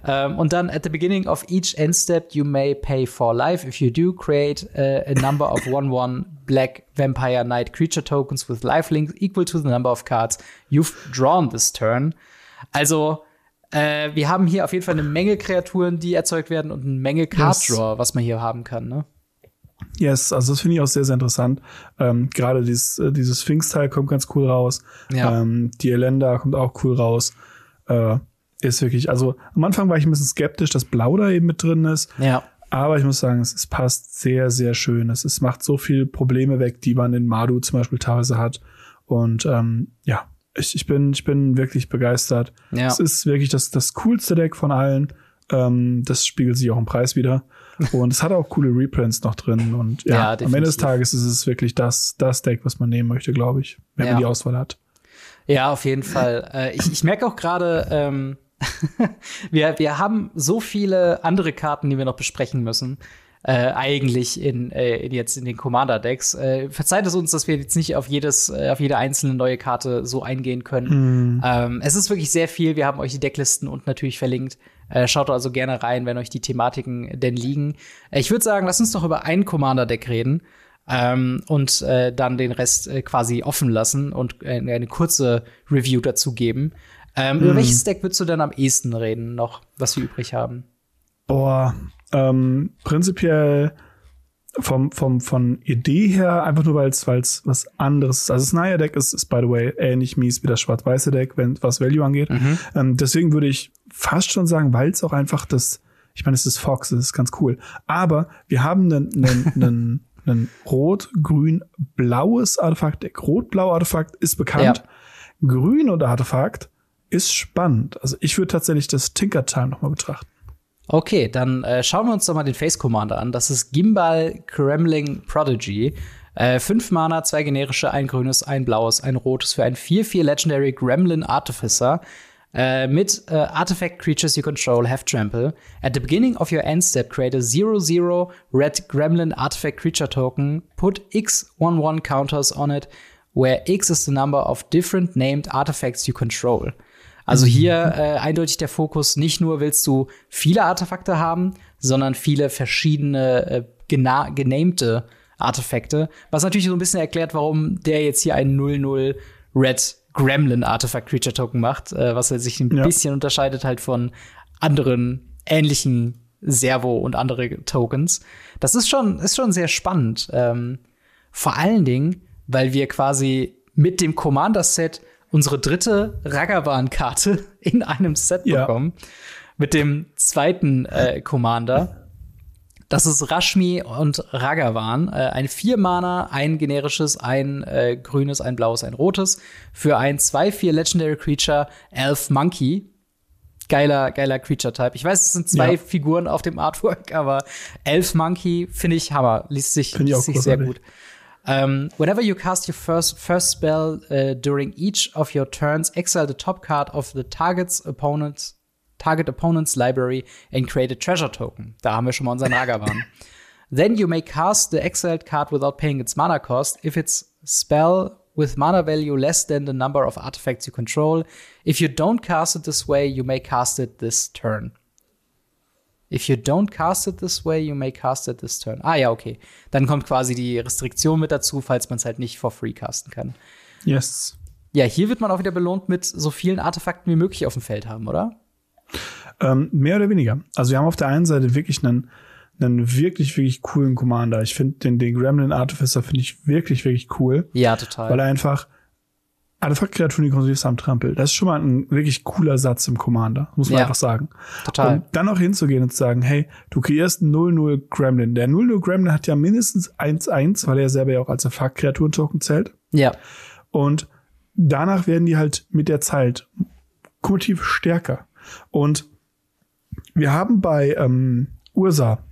Um, und dann at the beginning of each end step you may pay for life. If you do, create uh, a number of 1-1 black vampire knight creature tokens with life links equal to the number of cards you've drawn this turn. Also äh, wir haben hier auf jeden Fall eine Menge Kreaturen, die erzeugt werden und eine Menge Card Draw, was man hier haben kann, ne? Yes, also das finde ich auch sehr, sehr interessant. Ähm, Gerade dieses, äh, dieses Sphinx-Teil kommt ganz cool raus. Ja. Ähm, die Elenda kommt auch cool raus äh, ist wirklich, also am Anfang war ich ein bisschen skeptisch, dass Blau da eben mit drin ist. Ja. Aber ich muss sagen, es, es passt sehr, sehr schön. Es, es macht so viel Probleme weg, die man in Madu zum Beispiel teilweise hat. Und ähm, ja, ich, ich, bin, ich bin wirklich begeistert. Ja. Es ist wirklich das, das coolste Deck von allen. Ähm, das spiegelt sich auch im Preis wieder. Und es hat auch coole Reprints noch drin. Und ja, ja am Ende des Tages ist es wirklich das, das Deck, was man nehmen möchte, glaube ich, wenn ja. man die Auswahl hat. Ja, auf jeden Fall. Äh, ich, ich merke auch gerade, ähm, wir, wir haben so viele andere Karten, die wir noch besprechen müssen. Äh, eigentlich in, äh, in jetzt in den Commander-Decks. Äh, verzeiht es uns, dass wir jetzt nicht auf jedes, äh, auf jede einzelne neue Karte so eingehen können. Mm. Ähm, es ist wirklich sehr viel. Wir haben euch die Decklisten und natürlich verlinkt Äh, schaut also gerne rein, wenn euch die Thematiken denn liegen. Äh, ich würde sagen, lass uns doch über ein Commander-Deck reden ähm, und äh, dann den Rest äh, quasi offen lassen und äh, eine kurze Review dazu geben. Ähm, mhm. Über welches Deck würdest du denn am ehesten reden, noch, was wir übrig haben? Boah, ähm, prinzipiell vom, vom, von Idee her, einfach nur weil es was anderes ist. Also das neue Deck ist, ist, by the way, ähnlich mies wie das schwarz-weiße Deck, wenn was Value angeht. Mhm. Ähm, deswegen würde ich fast schon sagen, weil es auch einfach das, ich meine, es ist Fox, das ist ganz cool. Aber wir haben einen, einen, einen, einen rot-grün-blaues Artefakt-Deck. Rot-blau Artefakt ist bekannt. Ja. Grün und Artefakt ist spannend. Also ich würde tatsächlich das Tinker Time nochmal betrachten. Okay, dann äh, schauen wir uns doch mal den Face Commander an. Das ist Gimbal Kremling Prodigy. Äh, fünf Mana, zwei generische, ein grünes, ein blaues, ein rotes für ein 4-4 Legendary Gremlin Artificer. Uh, mit uh, artifact creatures you control have trample. At the beginning of your end step, create a 0-0 red gremlin artifact creature token. Put X 1-1 counters on it, where X is the number of different named artifacts you control. Also mhm. hier äh, eindeutig der Fokus, nicht nur willst du viele Artefakte haben, sondern viele verschiedene äh, genamte Artefakte. Was natürlich so ein bisschen erklärt, warum der jetzt hier einen 0-0 Red Gremlin Artifact Creature Token macht, äh, was er sich ein ja. bisschen unterscheidet halt von anderen ähnlichen Servo und andere Tokens. Das ist schon, ist schon sehr spannend. Ähm, vor allen Dingen, weil wir quasi mit dem Commander-Set unsere dritte Ragavan-Karte in einem Set ja. bekommen. Mit dem zweiten äh, Commander. Das ist Rashmi und Ragavan. Äh, ein Vier-Mana, ein generisches, ein äh, grünes, ein blaues, ein rotes. Für ein 2-4 Legendary Creature, Elf Monkey. Geiler, geiler Creature-Type. Ich weiß, es sind zwei ja. Figuren auf dem Artwork, aber Elf Monkey finde ich Hammer. Liest sich, liest sich sehr gut. Um, whenever you cast your first first spell uh, during each of your turns, exile the top card of the target's opponent's target opponent's library and create a treasure token. Da haben wir schon mal unseren Ragavan. then you may cast the exiled card without paying its mana cost if its spell with mana value less than the number of artifacts you control. If you don't cast it this way, you may cast it this turn. If you don't cast it this way, you may cast it this turn. Ah ja, okay. Dann kommt quasi die Restriktion mit dazu, falls man es halt nicht for free casten kann. Yes. Ja, hier wird man auch wieder belohnt mit so vielen Artefakten wie möglich auf dem Feld haben, oder? Ähm, mehr oder weniger. Also wir haben auf der einen Seite wirklich einen, einen wirklich, wirklich coolen Commander. Ich finde den, den Gremlin Artificer finde ich wirklich, wirklich cool. Ja, total. Weil er einfach Artefaktkreaturen, die kontrollierst am Trampel. Das ist schon mal ein wirklich cooler Satz im Commander, muss man ja, einfach sagen. Total. Und dann auch hinzugehen und zu sagen, hey, du kreierst einen 0-0 Gremlin. Der 0-0 Gremlin hat ja mindestens 1-1, weil er selber ja auch als Artefaktkreaturen-Token zählt. Ja. Und danach werden die halt mit der Zeit kumulativ stärker. Und wir haben bei ähm, Ursa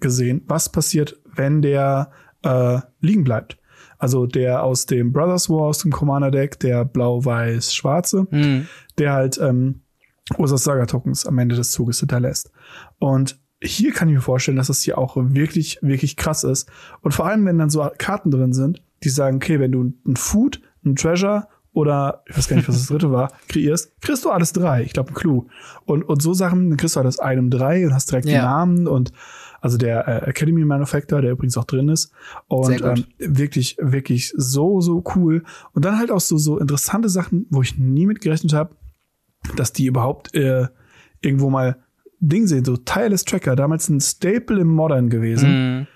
gesehen, was passiert, wenn der äh, liegen bleibt. Also der aus dem Brothers War, aus dem Commander Deck, der blau-weiß-schwarze, mhm. der halt ähm, Ursas Saga-Tokens am Ende des Zuges hinterlässt. Und hier kann ich mir vorstellen, dass es hier auch wirklich, wirklich krass ist. Und vor allem, wenn dann so Karten drin sind, die sagen, okay, wenn du ein Food, ein Treasure oder ich weiß gar nicht, was das dritte war, kreierst, kriegst du alles drei. Ich glaube, ein Clou. Und, und so Sachen, dann kriegst du alles einem drei und hast direkt ja. die Namen und also der äh, Academy Manufacturer, der übrigens auch drin ist. Und ähm, wirklich, wirklich so, so cool. Und dann halt auch so, so interessante Sachen, wo ich nie mit gerechnet habe, dass die überhaupt äh, irgendwo mal Ding sehen. So Tireless Tracker, damals ein Staple im Modern gewesen. Mm.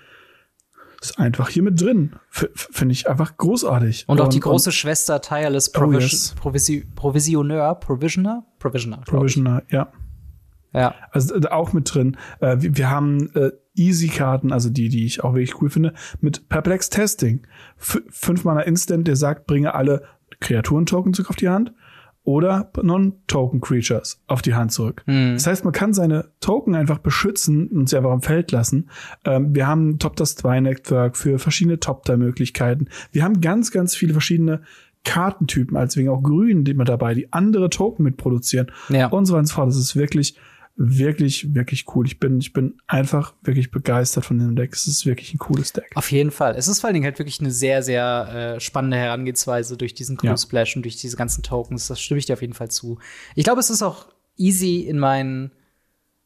Ist einfach hier mit drin. Finde ich einfach großartig. Und, und auch die große und, Schwester Tireless Provis oh yes. Provisi Provisioneur, Provisioner? Provisioner. Provisioner, ja. Ja. Also äh, auch mit drin. Äh, wir, wir, haben äh, Easy-Karten, also die, die ich auch wirklich cool finde, mit Perplex Testing. F fünf Mana Instant, der sagt, bringe alle Kreaturen-Token zurück auf die Hand oder Non-Token-Creatures auf die Hand zurück. Mhm. Das heißt, man kann seine Token einfach beschützen und sie einfach am Feld lassen. Ähm, wir haben Top das 2 Network für verschiedene Top-Möglichkeiten. Wir haben ganz, ganz viele verschiedene Kartentypen, als wegen auch Grün, die man dabei, die andere Token mitproduzieren ja. und so weiter und so fort. Das ist wirklich wirklich, wirklich cool. Ich bin, ich bin einfach wirklich begeistert von dem Deck. Es ist wirklich ein cooles Deck. Auf jeden Fall. Es ist vor allen Dingen halt wirklich eine sehr, sehr äh, spannende Herangehensweise durch diesen Cool ja. Splash und durch diese ganzen Tokens. Das stimme ich dir auf jeden Fall zu. Ich glaube, es ist auch easy in meinen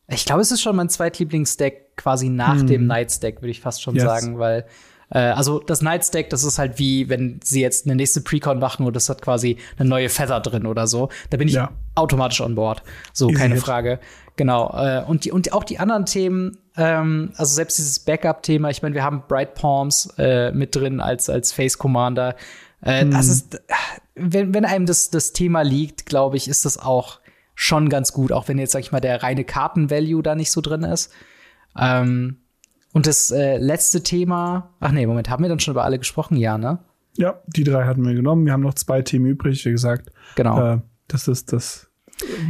Ich glaube, es ist schon mein zweitlieblingsdeck quasi nach Hm. dem Knights Deck, würde ich fast schon Yes. sagen, weil äh, also das Knights Deck, das ist halt wie, wenn sie jetzt eine nächste Precon machen und das hat quasi eine neue Feather drin oder so. Da bin ich Ja. automatisch on board. So, Easy keine hit. Frage. Genau. Äh, und, die, und auch die anderen Themen, ähm, also selbst dieses Backup-Thema, ich meine, wir haben Bright Palms äh, mit drin als, als Face Commander. Äh, Das Mhm. ist, wenn, wenn einem das, das Thema liegt, glaube ich, ist das auch schon ganz gut, auch wenn jetzt, sag ich mal, der reine Karten-Value da nicht so drin ist. Ähm, und das äh, letzte Thema, ach nee, Moment, haben wir dann schon über alle gesprochen? Ja, ne? Ja, die drei hatten wir genommen. Wir haben noch zwei Themen übrig. Wie gesagt, Genau. äh, das ist das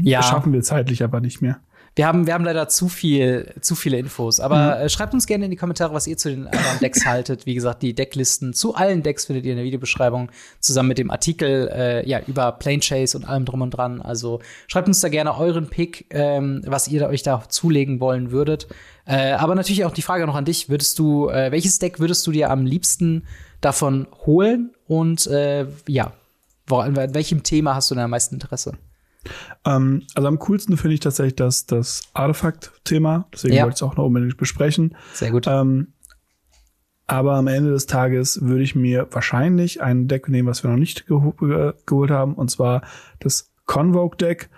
ja. schaffen wir zeitlich aber nicht mehr. Wir haben, wir haben leider zu viel, zu viele Infos. Aber äh, schreibt uns gerne in die Kommentare, was ihr zu den anderen Decks haltet. Wie gesagt, die Decklisten zu allen Decks findet ihr in der Videobeschreibung zusammen mit dem Artikel äh, ja über Plane Chase und allem drum und dran. Also schreibt uns da gerne euren Pick, ähm, was ihr da, euch da zulegen wollen würdet. Äh, aber natürlich auch die Frage noch an dich: Würdest du, äh, welches Deck würdest du dir am liebsten davon holen? Und äh, ja, wo, an welchem Thema hast du denn am meisten Interesse? Ähm, also am coolsten finde ich tatsächlich das, das Artefakt-Thema. Deswegen Ja. wollte ich es auch noch unbedingt besprechen. Sehr gut. Ähm, aber am Ende des Tages würde ich mir wahrscheinlich ein Deck nehmen, was wir noch nicht geho ge geholt haben, und zwar das Convoke-Deck.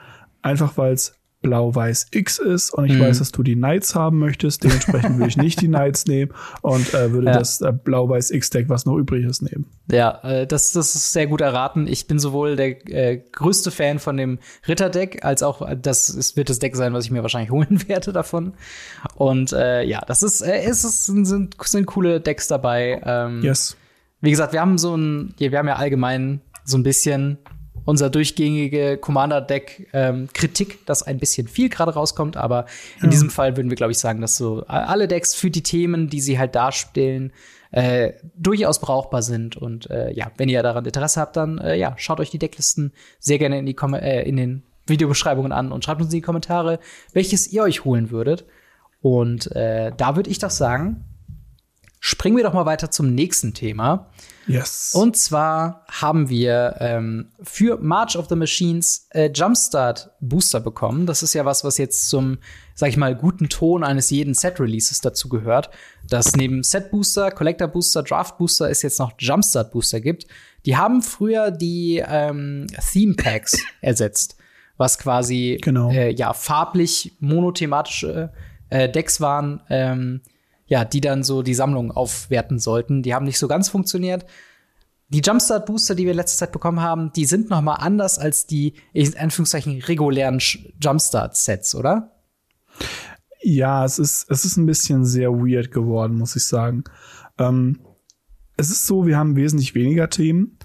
Einfach weil es Blau-Weiß X ist und ich Mhm. weiß, dass du die Knights haben möchtest. Dementsprechend würde ich nicht die Knights nehmen und äh, würde Ja. das äh, Blau-Weiß X-Deck, was noch übrig ist, nehmen. Ja, äh, das, das ist sehr gut erraten. Ich bin sowohl der äh, größte Fan von dem Ritterdeck, als auch äh, das ist, wird das Deck sein, was ich mir wahrscheinlich holen werde davon. Und äh, ja, das ist, es ist, sind, sind, coole Decks dabei. Ähm, Yes. Wie gesagt, wir haben so ein, wir haben ja allgemein so ein bisschen unser durchgängige Commander-Deck ähm, Kritik, das ein bisschen viel gerade rauskommt, aber in Ja. diesem Fall würden wir, glaube ich, sagen, dass so alle Decks für die Themen, die sie halt darstellen, äh, durchaus brauchbar sind. Und äh, ja, wenn ihr daran Interesse habt, dann äh, ja, schaut euch die Decklisten sehr gerne in, die Kom äh, in den Videobeschreibungen an und schreibt uns in die Kommentare, welches ihr euch holen würdet. Und äh, da würde ich doch sagen, springen wir doch mal weiter zum nächsten Thema. Yes. Und zwar haben wir ähm, für March of the Machines äh, Jumpstart Booster bekommen. Das ist ja was, was jetzt zum, sag ich mal, guten Ton eines jeden Set-Releases dazu gehört. Dass neben Set Booster, Collector Booster, Draft Booster es jetzt noch Jumpstart Booster gibt. Die haben früher die ähm, Theme Packs ersetzt, was quasi Genau. äh, ja farblich monothematische äh, Decks waren. Ähm, ja, die dann so die Sammlung aufwerten sollten. Die haben nicht so ganz funktioniert. Die Jumpstart Booster, die wir letzte Zeit bekommen haben, die sind noch mal anders als die in Anführungszeichen regulären Jumpstart Sets, oder? Ja, es ist, es ist ein bisschen sehr weird geworden, muss ich sagen. Ähm, es ist so, wir haben wesentlich weniger Themen.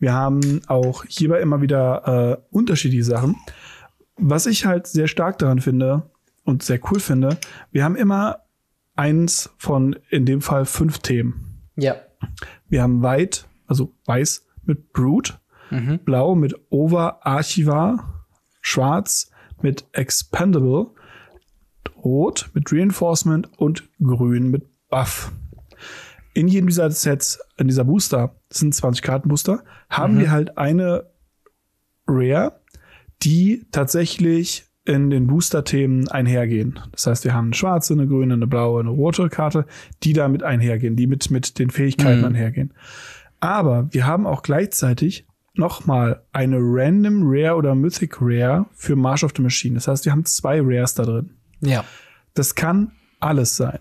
Wir haben auch hierbei immer wieder äh, unterschiedliche Sachen. Was ich halt sehr stark daran finde und sehr cool finde, wir haben immer eins von, in dem Fall, fünf Themen. Ja. Wir haben White, also weiß mit Brute, Mhm. Blau mit Over Archivar, Schwarz mit Expendable, Rot mit Reinforcement und Grün mit Buff. In jedem dieser Sets, in dieser Booster, das sind 20 Karten Booster, haben wir halt eine Rare, die tatsächlich in den Booster-Themen einhergehen. Das heißt, wir haben eine schwarze, eine grüne, eine blaue, eine rote Karte, die damit einhergehen, die mit, mit den Fähigkeiten Mhm. einhergehen. Aber wir haben auch gleichzeitig nochmal eine Random Rare oder Mythic Rare für March of the Machine. Das heißt, wir haben zwei Rares da drin. Ja. Das kann alles sein.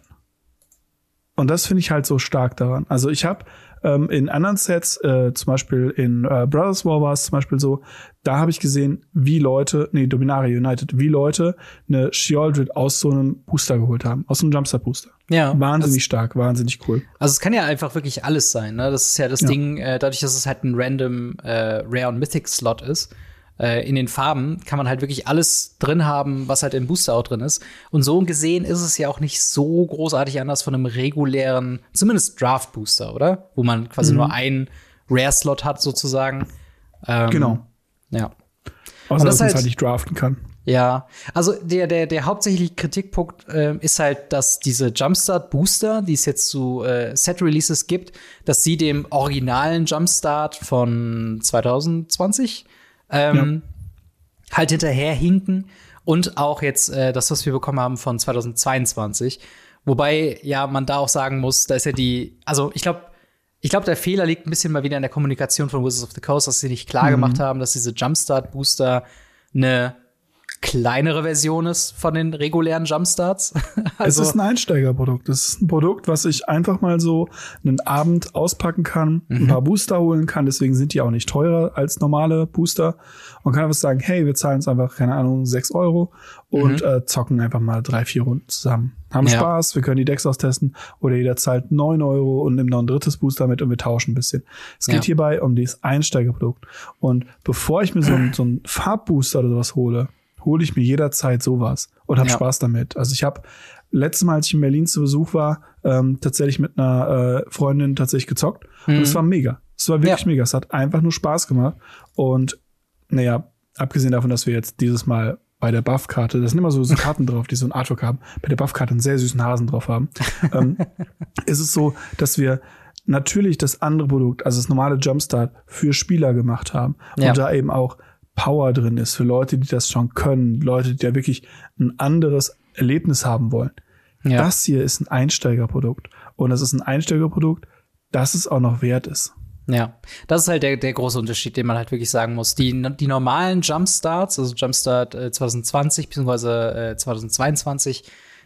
Und das finde ich halt so stark daran. Also ich habe ähm, in anderen Sets, äh, zum Beispiel in äh, Brothers War war es zum Beispiel so, da habe ich gesehen, wie Leute, nee, Dominaria United, wie Leute eine Sheoldred aus so einem Booster geholt haben, aus einem Jumpstart Booster. Ja. Wahnsinnig stark, wahnsinnig cool. Also es kann ja einfach wirklich alles sein. Ne? Das ist ja das Ja. Ding, äh, dadurch, dass es halt ein random äh, Rare und Mythic Slot ist. Äh, in den Farben kann man halt wirklich alles drin haben, was halt im Booster auch drin ist. Und so gesehen ist es ja auch nicht so großartig anders von einem regulären, zumindest Draft Booster, oder? Wo man quasi Mhm. nur einen Rare Slot hat sozusagen. Ähm, Genau. Ja. Außer das dass man es halt- nicht draften kann. Ja, also der, der, der hauptsächliche Kritikpunkt äh, ist halt, dass diese Jumpstart Booster, die es jetzt zu äh, Set-Releases gibt, dass sie dem originalen Jumpstart von 2020 ähm, halt hinterherhinken Und auch jetzt äh, das, was wir bekommen haben von 2022. Wobei ja man da auch sagen muss, da ist ja die, also ich glaube, ich glaube, der Fehler liegt ein bisschen mal wieder in der Kommunikation von Wizards of the Coast, dass sie nicht klar mhm. gemacht haben, dass diese Jumpstart-Booster eine kleinere Version ist von den regulären Jumpstarts. also, es ist ein Einsteigerprodukt. Es ist ein Produkt, was ich einfach mal so einen Abend auspacken kann, mhm. ein paar Booster holen kann. Deswegen sind die auch nicht teurer als normale Booster. Und kann einfach sagen, hey, wir zahlen uns einfach, keine Ahnung, sechs Euro und mhm. äh, zocken einfach mal drei, vier Runden zusammen. Haben ja. Spaß, wir können die Decks austesten oder jeder zahlt neun Euro und nimmt noch ein drittes Booster mit und wir tauschen ein bisschen. Es geht ja. hierbei um dieses Einsteigerprodukt. Und bevor ich mir so ein, so ein Farbbooster oder sowas hole, hole ich mir jederzeit sowas und habe ja. Spaß damit. Also ich habe letztes Mal, als ich in Berlin zu Besuch war, ähm, tatsächlich mit einer äh, Freundin tatsächlich gezockt mhm. und es war mega. Es war wirklich ja. mega. Es hat einfach nur Spaß gemacht und naja, abgesehen davon, dass wir jetzt dieses Mal bei der Buff-Karte, da sind immer so, so Karten drauf, die so ein Artwork haben, bei der Buff-Karte einen sehr süßen Hasen drauf haben, ähm, ist es so, dass wir natürlich das andere Produkt, also das normale Jumpstart, für Spieler gemacht haben. Ja. Und da eben auch Power drin ist, für Leute, die das schon können, Leute, die ja wirklich ein anderes Erlebnis haben wollen. Ja. Das hier ist ein Einsteigerprodukt. Und das ist ein Einsteigerprodukt, das es auch noch wert ist. Ja, das ist halt der, der große Unterschied, den man halt wirklich sagen muss. Die, die normalen Jumpstarts, also Jumpstart äh, 2020 bzw. Äh, 2022,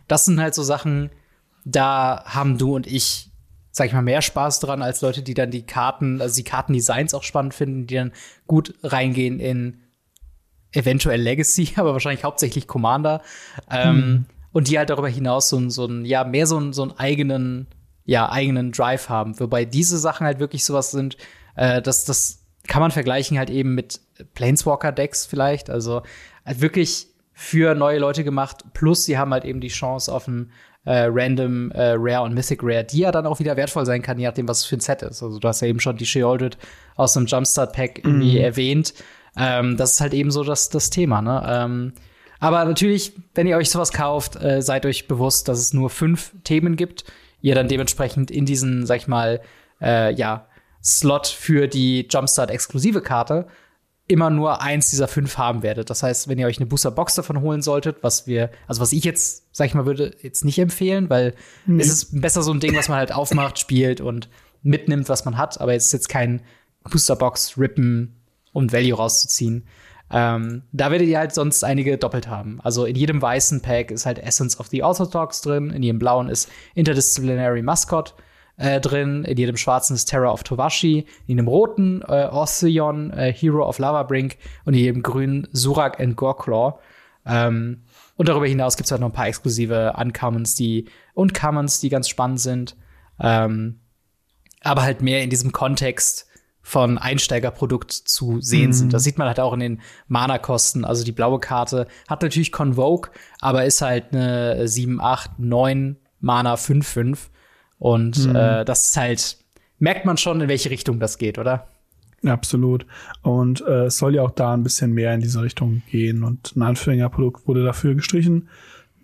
das sind halt so Sachen, da haben du und ich, sag ich mal, mehr Spaß dran als Leute, die dann die Karten, also die Kartendesigns auch spannend finden, die dann gut reingehen in eventuell Legacy, aber wahrscheinlich hauptsächlich Commander. Ähm, hm. Und die halt darüber hinaus so, so ein, ja, mehr so, so einen eigenen, ja, eigenen Drive haben. Wobei diese Sachen halt wirklich sowas sind, äh, dass das kann man vergleichen halt eben mit Planeswalker-Decks vielleicht. Also halt wirklich für neue Leute gemacht. Plus, sie haben halt eben die Chance auf ein äh, Random äh, Rare und Mythic Rare, die ja dann auch wieder wertvoll sein kann, je nachdem, was es für ein Set ist. Also du hast ja eben schon die Sheoldred aus einem Jumpstart-Pack irgendwie mm. erwähnt. Ähm, das ist halt eben so das, das Thema, ne? Ähm, aber natürlich, wenn ihr euch sowas kauft, äh, seid euch bewusst, dass es nur fünf Themen gibt. Ihr dann dementsprechend in diesen, sag ich mal, äh, ja, Slot für die Jumpstart-exklusive Karte immer nur eins dieser fünf haben werdet. Das heißt, wenn ihr euch eine Booster Box davon holen solltet, was wir, also was ich jetzt, sag ich mal, würde jetzt nicht empfehlen, weil nee. es ist besser so ein Ding, was man halt aufmacht, spielt und mitnimmt, was man hat, aber es ist jetzt kein Booster Box Rippen um Value rauszuziehen. Ähm, da werdet ihr halt sonst einige doppelt haben. Also in jedem weißen Pack ist halt Essence of the Orthodox drin, in jedem blauen ist Interdisciplinary Mascot äh, drin, in jedem schwarzen ist Terror of Towashi, in jedem roten äh, Ortheon, äh, Hero of Lavabrink und in jedem grünen Surak and Goreclaw. Ähm, und darüber hinaus gibt es halt noch ein paar exklusive Uncommons die, und Commons, die ganz spannend sind. Ähm, aber halt mehr in diesem Kontext von Einsteigerprodukt zu sehen mhm. sind. Das sieht man halt auch in den Mana-Kosten. Also die blaue Karte hat natürlich Convoke, aber ist halt eine 7, 8, 9 Mana 5, 5. Und mhm. äh, das ist halt, merkt man schon, in welche Richtung das geht, oder? Absolut. Und äh, es soll ja auch da ein bisschen mehr in diese Richtung gehen. Und ein Anfängerprodukt wurde dafür gestrichen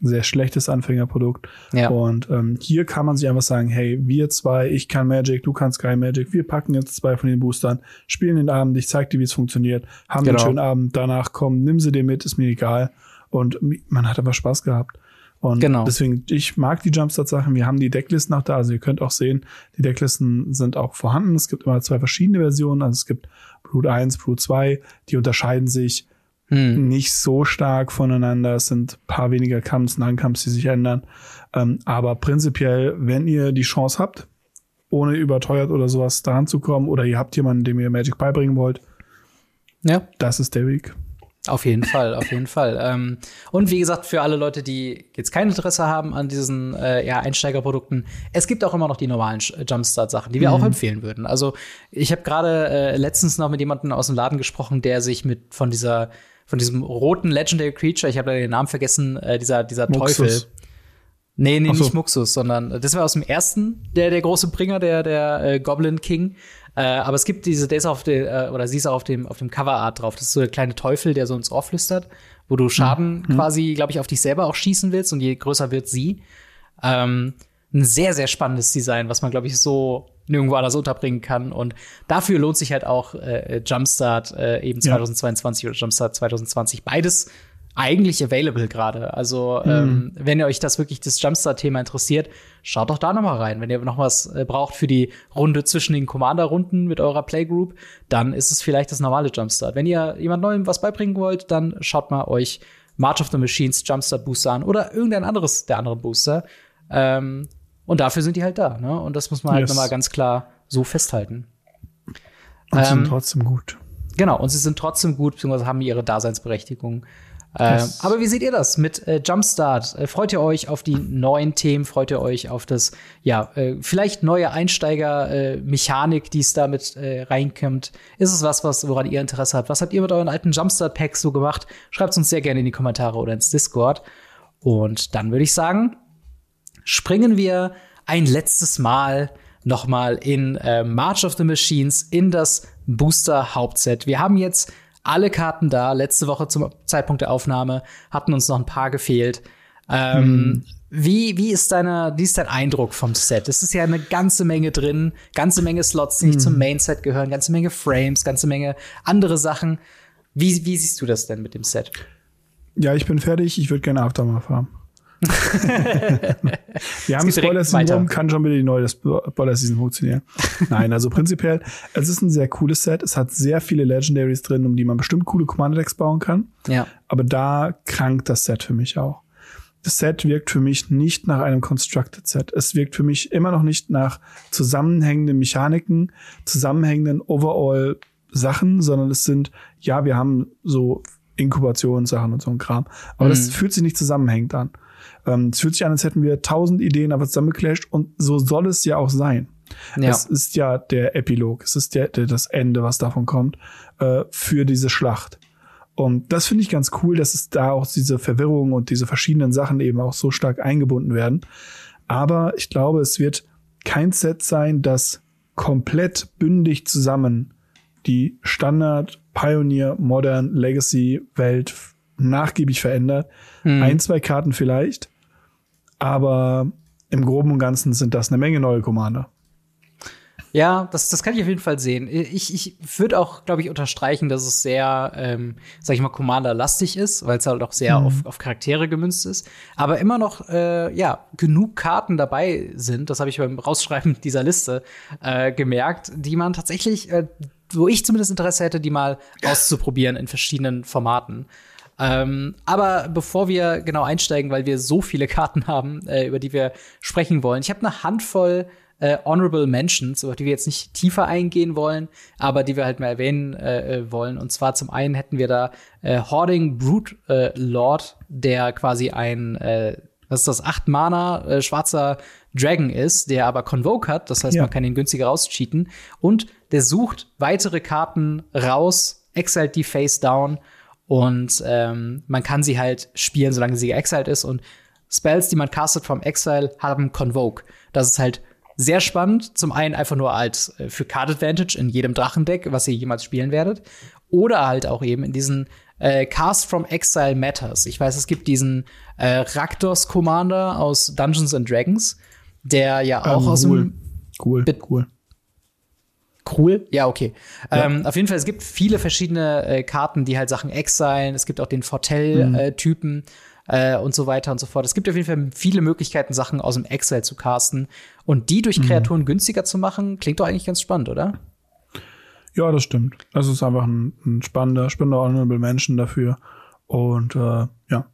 sehr schlechtes Anfängerprodukt. Ja. Und ähm, hier kann man sich einfach sagen, hey, wir zwei, ich kann Magic, du kannst kein Magic, wir packen jetzt zwei von den Boostern, spielen den Abend, ich zeig dir, wie es funktioniert, haben genau. einen schönen Abend, danach komm, nimm sie dir mit, ist mir egal. Und man hat aber Spaß gehabt. Und genau. deswegen, ich mag die Jumpstart-Sachen. Wir haben die Decklisten auch da. Also ihr könnt auch sehen, die Decklisten sind auch vorhanden. Es gibt immer zwei verschiedene Versionen. Also es gibt Brute 1, Brute 2. Die unterscheiden sich hm. nicht so stark voneinander. Es sind paar weniger Camps, Non-Camps, die sich ändern. Ähm, aber prinzipiell, wenn ihr die Chance habt, ohne überteuert oder sowas daran zu kommen, oder ihr habt jemanden, dem ihr Magic beibringen wollt, ja. das ist der Weg. Auf jeden Fall, auf jeden Fall. Ähm, und wie gesagt, für alle Leute, die jetzt kein Interesse haben an diesen äh, ja, Einsteigerprodukten, es gibt auch immer noch die normalen Jumpstart-Sachen, die wir mhm. auch empfehlen würden. Also ich habe gerade äh, letztens noch mit jemandem aus dem Laden gesprochen, der sich mit von dieser von diesem roten Legendary Creature, ich habe den Namen vergessen, äh, dieser, dieser Teufel. Nee, nee, so. nicht Muxus, sondern das war aus dem ersten, der, der große Bringer, der, der äh, Goblin King. Äh, aber es gibt diese, der ist auf der, äh, oder sie ist auch auf dem, auf dem Coverart drauf. Das ist so der kleine Teufel, der so ins Ohr flüstert, wo du Schaden mhm. quasi, glaube ich, auf dich selber auch schießen willst und je größer wird sie. Ähm, ein sehr, sehr spannendes Design, was man, glaube ich, so nirgendwo anders unterbringen kann. Und dafür lohnt sich halt auch äh, Jumpstart äh, eben 2022 ja. oder Jumpstart 2020. Beides eigentlich available gerade. Also, mhm. ähm, wenn ihr euch das wirklich das Jumpstart-Thema interessiert, schaut doch da noch mal rein. Wenn ihr noch was äh, braucht für die Runde zwischen den Commander-Runden mit eurer Playgroup, dann ist es vielleicht das normale Jumpstart. Wenn ihr jemand Neuem was beibringen wollt, dann schaut mal euch March of the Machines Jumpstart Booster an oder irgendein anderes der anderen Booster. Ähm, und dafür sind die halt da. Ne? Und das muss man halt yes. halt noch mal ganz klar so festhalten. Und ähm, sind trotzdem gut. Genau, und sie sind trotzdem gut, beziehungsweise haben ihre Daseinsberechtigung. Äh, aber wie seht ihr das mit äh, Jumpstart? Äh, freut ihr euch auf die neuen Themen? Freut ihr euch auf das, ja, äh, vielleicht neue Einsteiger-Mechanik, die es damit äh, reinkommt? Ist es was, was, woran ihr Interesse habt? Was habt ihr mit euren alten Jumpstart-Packs so gemacht? Schreibt es uns sehr gerne in die Kommentare oder ins Discord. Und dann würde ich sagen, springen wir ein letztes Mal noch mal in äh, March of the Machines in das Booster Hauptset. Wir haben jetzt alle Karten da. Letzte Woche zum Zeitpunkt der Aufnahme hatten uns noch ein paar gefehlt. Ähm, hm. Wie, wie ist deine, wie ist dein Eindruck vom Set? Es ist ja eine ganze Menge drin, ganze Menge Slots, die nicht hm. zum Main-Set gehören, ganze Menge Frames, ganze Menge andere Sachen. Wie, wie siehst du das denn mit dem Set? Ja, ich bin fertig. Ich würde gerne Aftermath haben. Wir haben Spoiler-Syndrom, kann schon wieder die neue Spoiler-Season funktionieren. Nein, also prinzipiell, es ist ein sehr cooles Set. Es hat sehr viele Legendaries drin, um die man bestimmt coole Commander-Decks bauen kann. Ja. Aber da krankt das Set für mich auch. Das Set wirkt für mich nicht nach einem Constructed Set. Es wirkt für mich immer noch nicht nach zusammenhängenden Mechaniken, zusammenhängenden Overall Sachen, sondern es sind, ja, wir haben so Inkubationssachen und so ein Kram. Aber mhm. das fühlt sich nicht zusammenhängend an. Ähm, es fühlt sich an, als hätten wir tausend Ideen aber zusammengeclasht und so soll es ja auch sein. Ja. Es ist ja der Epilog, es ist der, der, das Ende, was davon kommt, äh, für diese Schlacht. Und das finde ich ganz cool, dass es da auch diese Verwirrung und diese verschiedenen Sachen eben auch so stark eingebunden werden. Aber ich glaube, es wird kein Set sein, das komplett bündig zusammen die Standard, Pioneer, Modern, Legacy Welt nachgiebig verändert. Hm. Ein, zwei Karten vielleicht. Aber im Groben und Ganzen sind das eine Menge neue Commander. Ja, das, das kann ich auf jeden Fall sehen. Ich, ich würde auch, glaube ich, unterstreichen, dass es sehr, ähm, sag ich mal, Commander-lastig ist, weil es halt auch sehr mhm. auf, auf Charaktere gemünzt ist. Aber immer noch, äh, ja, genug Karten dabei sind, das habe ich beim Rausschreiben dieser Liste äh, gemerkt, die man tatsächlich, äh, wo ich zumindest Interesse hätte, die mal auszuprobieren in verschiedenen Formaten. Ähm, aber bevor wir genau einsteigen, weil wir so viele Karten haben, äh, über die wir sprechen wollen, ich habe eine Handvoll äh, Honorable Mentions, über die wir jetzt nicht tiefer eingehen wollen, aber die wir halt mal erwähnen äh, äh wollen. Und zwar zum einen hätten wir da äh, Hoarding Brute äh, Lord, der quasi ein, äh, was ist das, acht Mana äh, schwarzer Dragon ist, der aber Convoke hat, das heißt, ja. man kann ihn günstiger rauscheaten. Und der sucht weitere Karten raus, exiled die face down und ähm, man kann sie halt spielen, solange sie exiled ist. Und Spells, die man castet vom Exile, haben Convoke. Das ist halt sehr spannend. Zum einen einfach nur als äh, für Card Advantage in jedem Drachendeck, was ihr jemals spielen werdet. Oder halt auch eben in diesen äh, Cast from Exile Matters. Ich weiß, es gibt diesen äh, Raktos Commander aus Dungeons and Dragons, der ja auch um, aus cool. dem Cool, cool. Cool. Ja, okay. Ja. Ähm, auf jeden Fall, es gibt viele verschiedene äh, Karten, die halt Sachen exilen. Es gibt auch den Fortell-Typen mhm. äh, und so weiter und so fort. Es gibt auf jeden Fall viele Möglichkeiten, Sachen aus dem Exile zu casten. Und die durch mhm. Kreaturen mhm. günstiger zu machen, klingt doch eigentlich ganz spannend, oder? Ja, das stimmt. Es ist einfach ein, ein spannender, spannender Honorable Menschen dafür. Und äh, ja,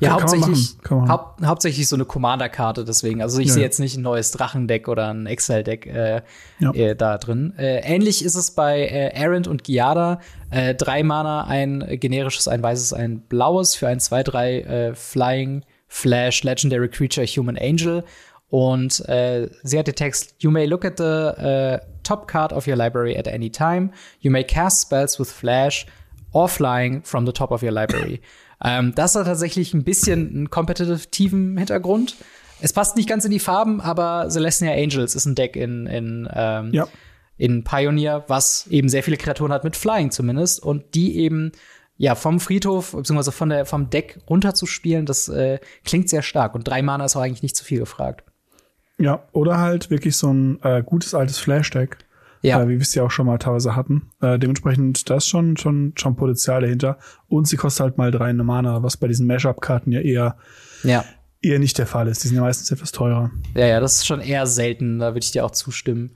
ja, kann hauptsächlich, hau hauptsächlich so eine Commander-Karte deswegen. Also ich ja. sehe jetzt nicht ein neues Drachendeck oder ein Excel-Deck äh, ja. äh, da drin. Äh, ähnlich ist es bei äh, Errant und Giada. Äh, drei Mana, ein generisches, ein weißes, ein blaues für ein 2-3 äh, Flying Flash Legendary Creature Human Angel. Und äh, sie hat den Text: You may look at the top card of your library at any time. You may cast spells with Flash or Flying from the top of your library. Ähm, das hat tatsächlich ein bisschen einen kompetitiven Hintergrund. Es passt nicht ganz in die Farben, aber Celestia Angels ist ein Deck in, in, ähm, ja. in Pioneer, was eben sehr viele Kreaturen hat mit Flying zumindest und die eben ja vom Friedhof bzw. von der vom Deck runterzuspielen, das äh, klingt sehr stark und drei Mana ist auch eigentlich nicht zu viel gefragt. Ja, oder halt wirklich so ein äh, gutes altes Flash-Deck, Ja. Äh, wie wir es ja auch schon mal teilweise hatten. Äh, dementsprechend, da ist schon, schon, schon Potenzial dahinter. Und sie kostet halt mal drei Mana, was bei diesen Mashup-Karten ja eher, ja. eher nicht der Fall ist. Die sind ja meistens etwas teurer. Ja, ja, das ist schon eher selten. Da würde ich dir auch zustimmen.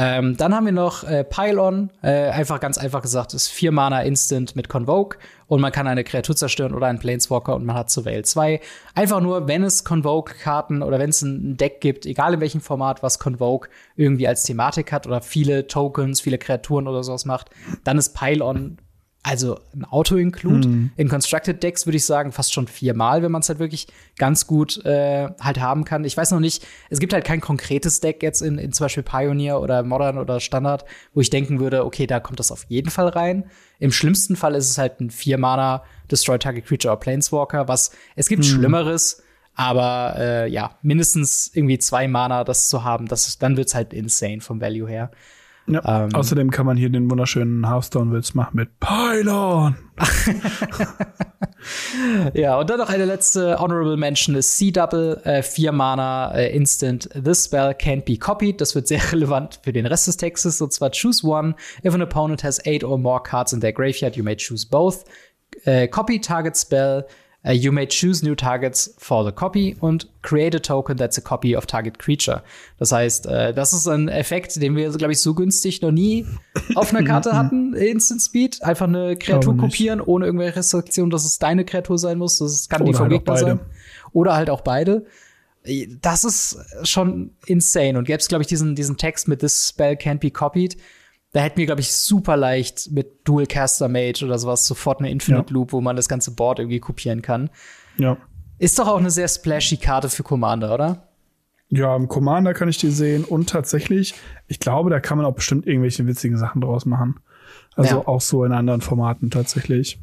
Ähm, dann haben wir noch äh, Pylon. Äh, einfach ganz einfach gesagt, ist vier Mana Instant mit Convoke und man kann eine Kreatur zerstören oder einen Planeswalker und man hat Surveil 2. Einfach nur, wenn es Convoke-Karten oder wenn es ein Deck gibt, egal in welchem Format, was Convoke irgendwie als Thematik hat oder viele Tokens, viele Kreaturen oder sowas macht, dann ist Pylon also ein Auto-Include. Mhm. In Constructed Decks würde ich sagen, fast schon viermal, wenn man es halt wirklich ganz gut äh, halt haben kann. Ich weiß noch nicht, es gibt halt kein konkretes Deck jetzt in, in zum Beispiel Pioneer oder Modern oder Standard, wo ich denken würde, okay, da kommt das auf jeden Fall rein. Im schlimmsten Fall ist es halt ein Vier-Mana Destroy Target Creature oder Planeswalker, was es gibt mhm. Schlimmeres, aber äh, ja, mindestens irgendwie zwei Mana das zu haben, das, dann wird's halt insane vom Value her. Ja. Ähm, Außerdem kann man hier den wunderschönen Hearthstone-Witz machen mit Pylon. ja, und dann noch eine letzte Honorable Mention ist C-Double, äh, vier Mana äh, Instant. This spell can't be copied. Das wird sehr relevant für den Rest des Textes. Und zwar choose one. If an opponent has eight or more cards in their graveyard, you may choose both. Äh, copy target spell. Uh, you may choose new targets for the copy und create a token that's a copy of target creature. Das heißt, äh, das ist ein Effekt, den wir, glaube ich, so günstig noch nie auf einer Karte hatten. Instant Speed. Einfach eine Kreatur kopieren, ohne irgendwelche Restriktionen, dass es deine Kreatur sein muss. Das kann Oder die vom halt sein. Oder halt auch beide. Das ist schon insane. Und gäbe es, glaube ich, diesen, diesen Text mit This spell can't be copied da hätten wir, glaube ich, super leicht mit Dual Caster Mage oder sowas sofort eine Infinite. Loop, wo man das ganze Board irgendwie kopieren kann. Ja. Ist doch auch eine sehr splashy Karte für Commander, oder? Ja, im Commander kann ich die sehen und tatsächlich, ich glaube, da kann man auch bestimmt irgendwelche witzigen Sachen draus machen. Also ja. auch so in anderen Formaten tatsächlich.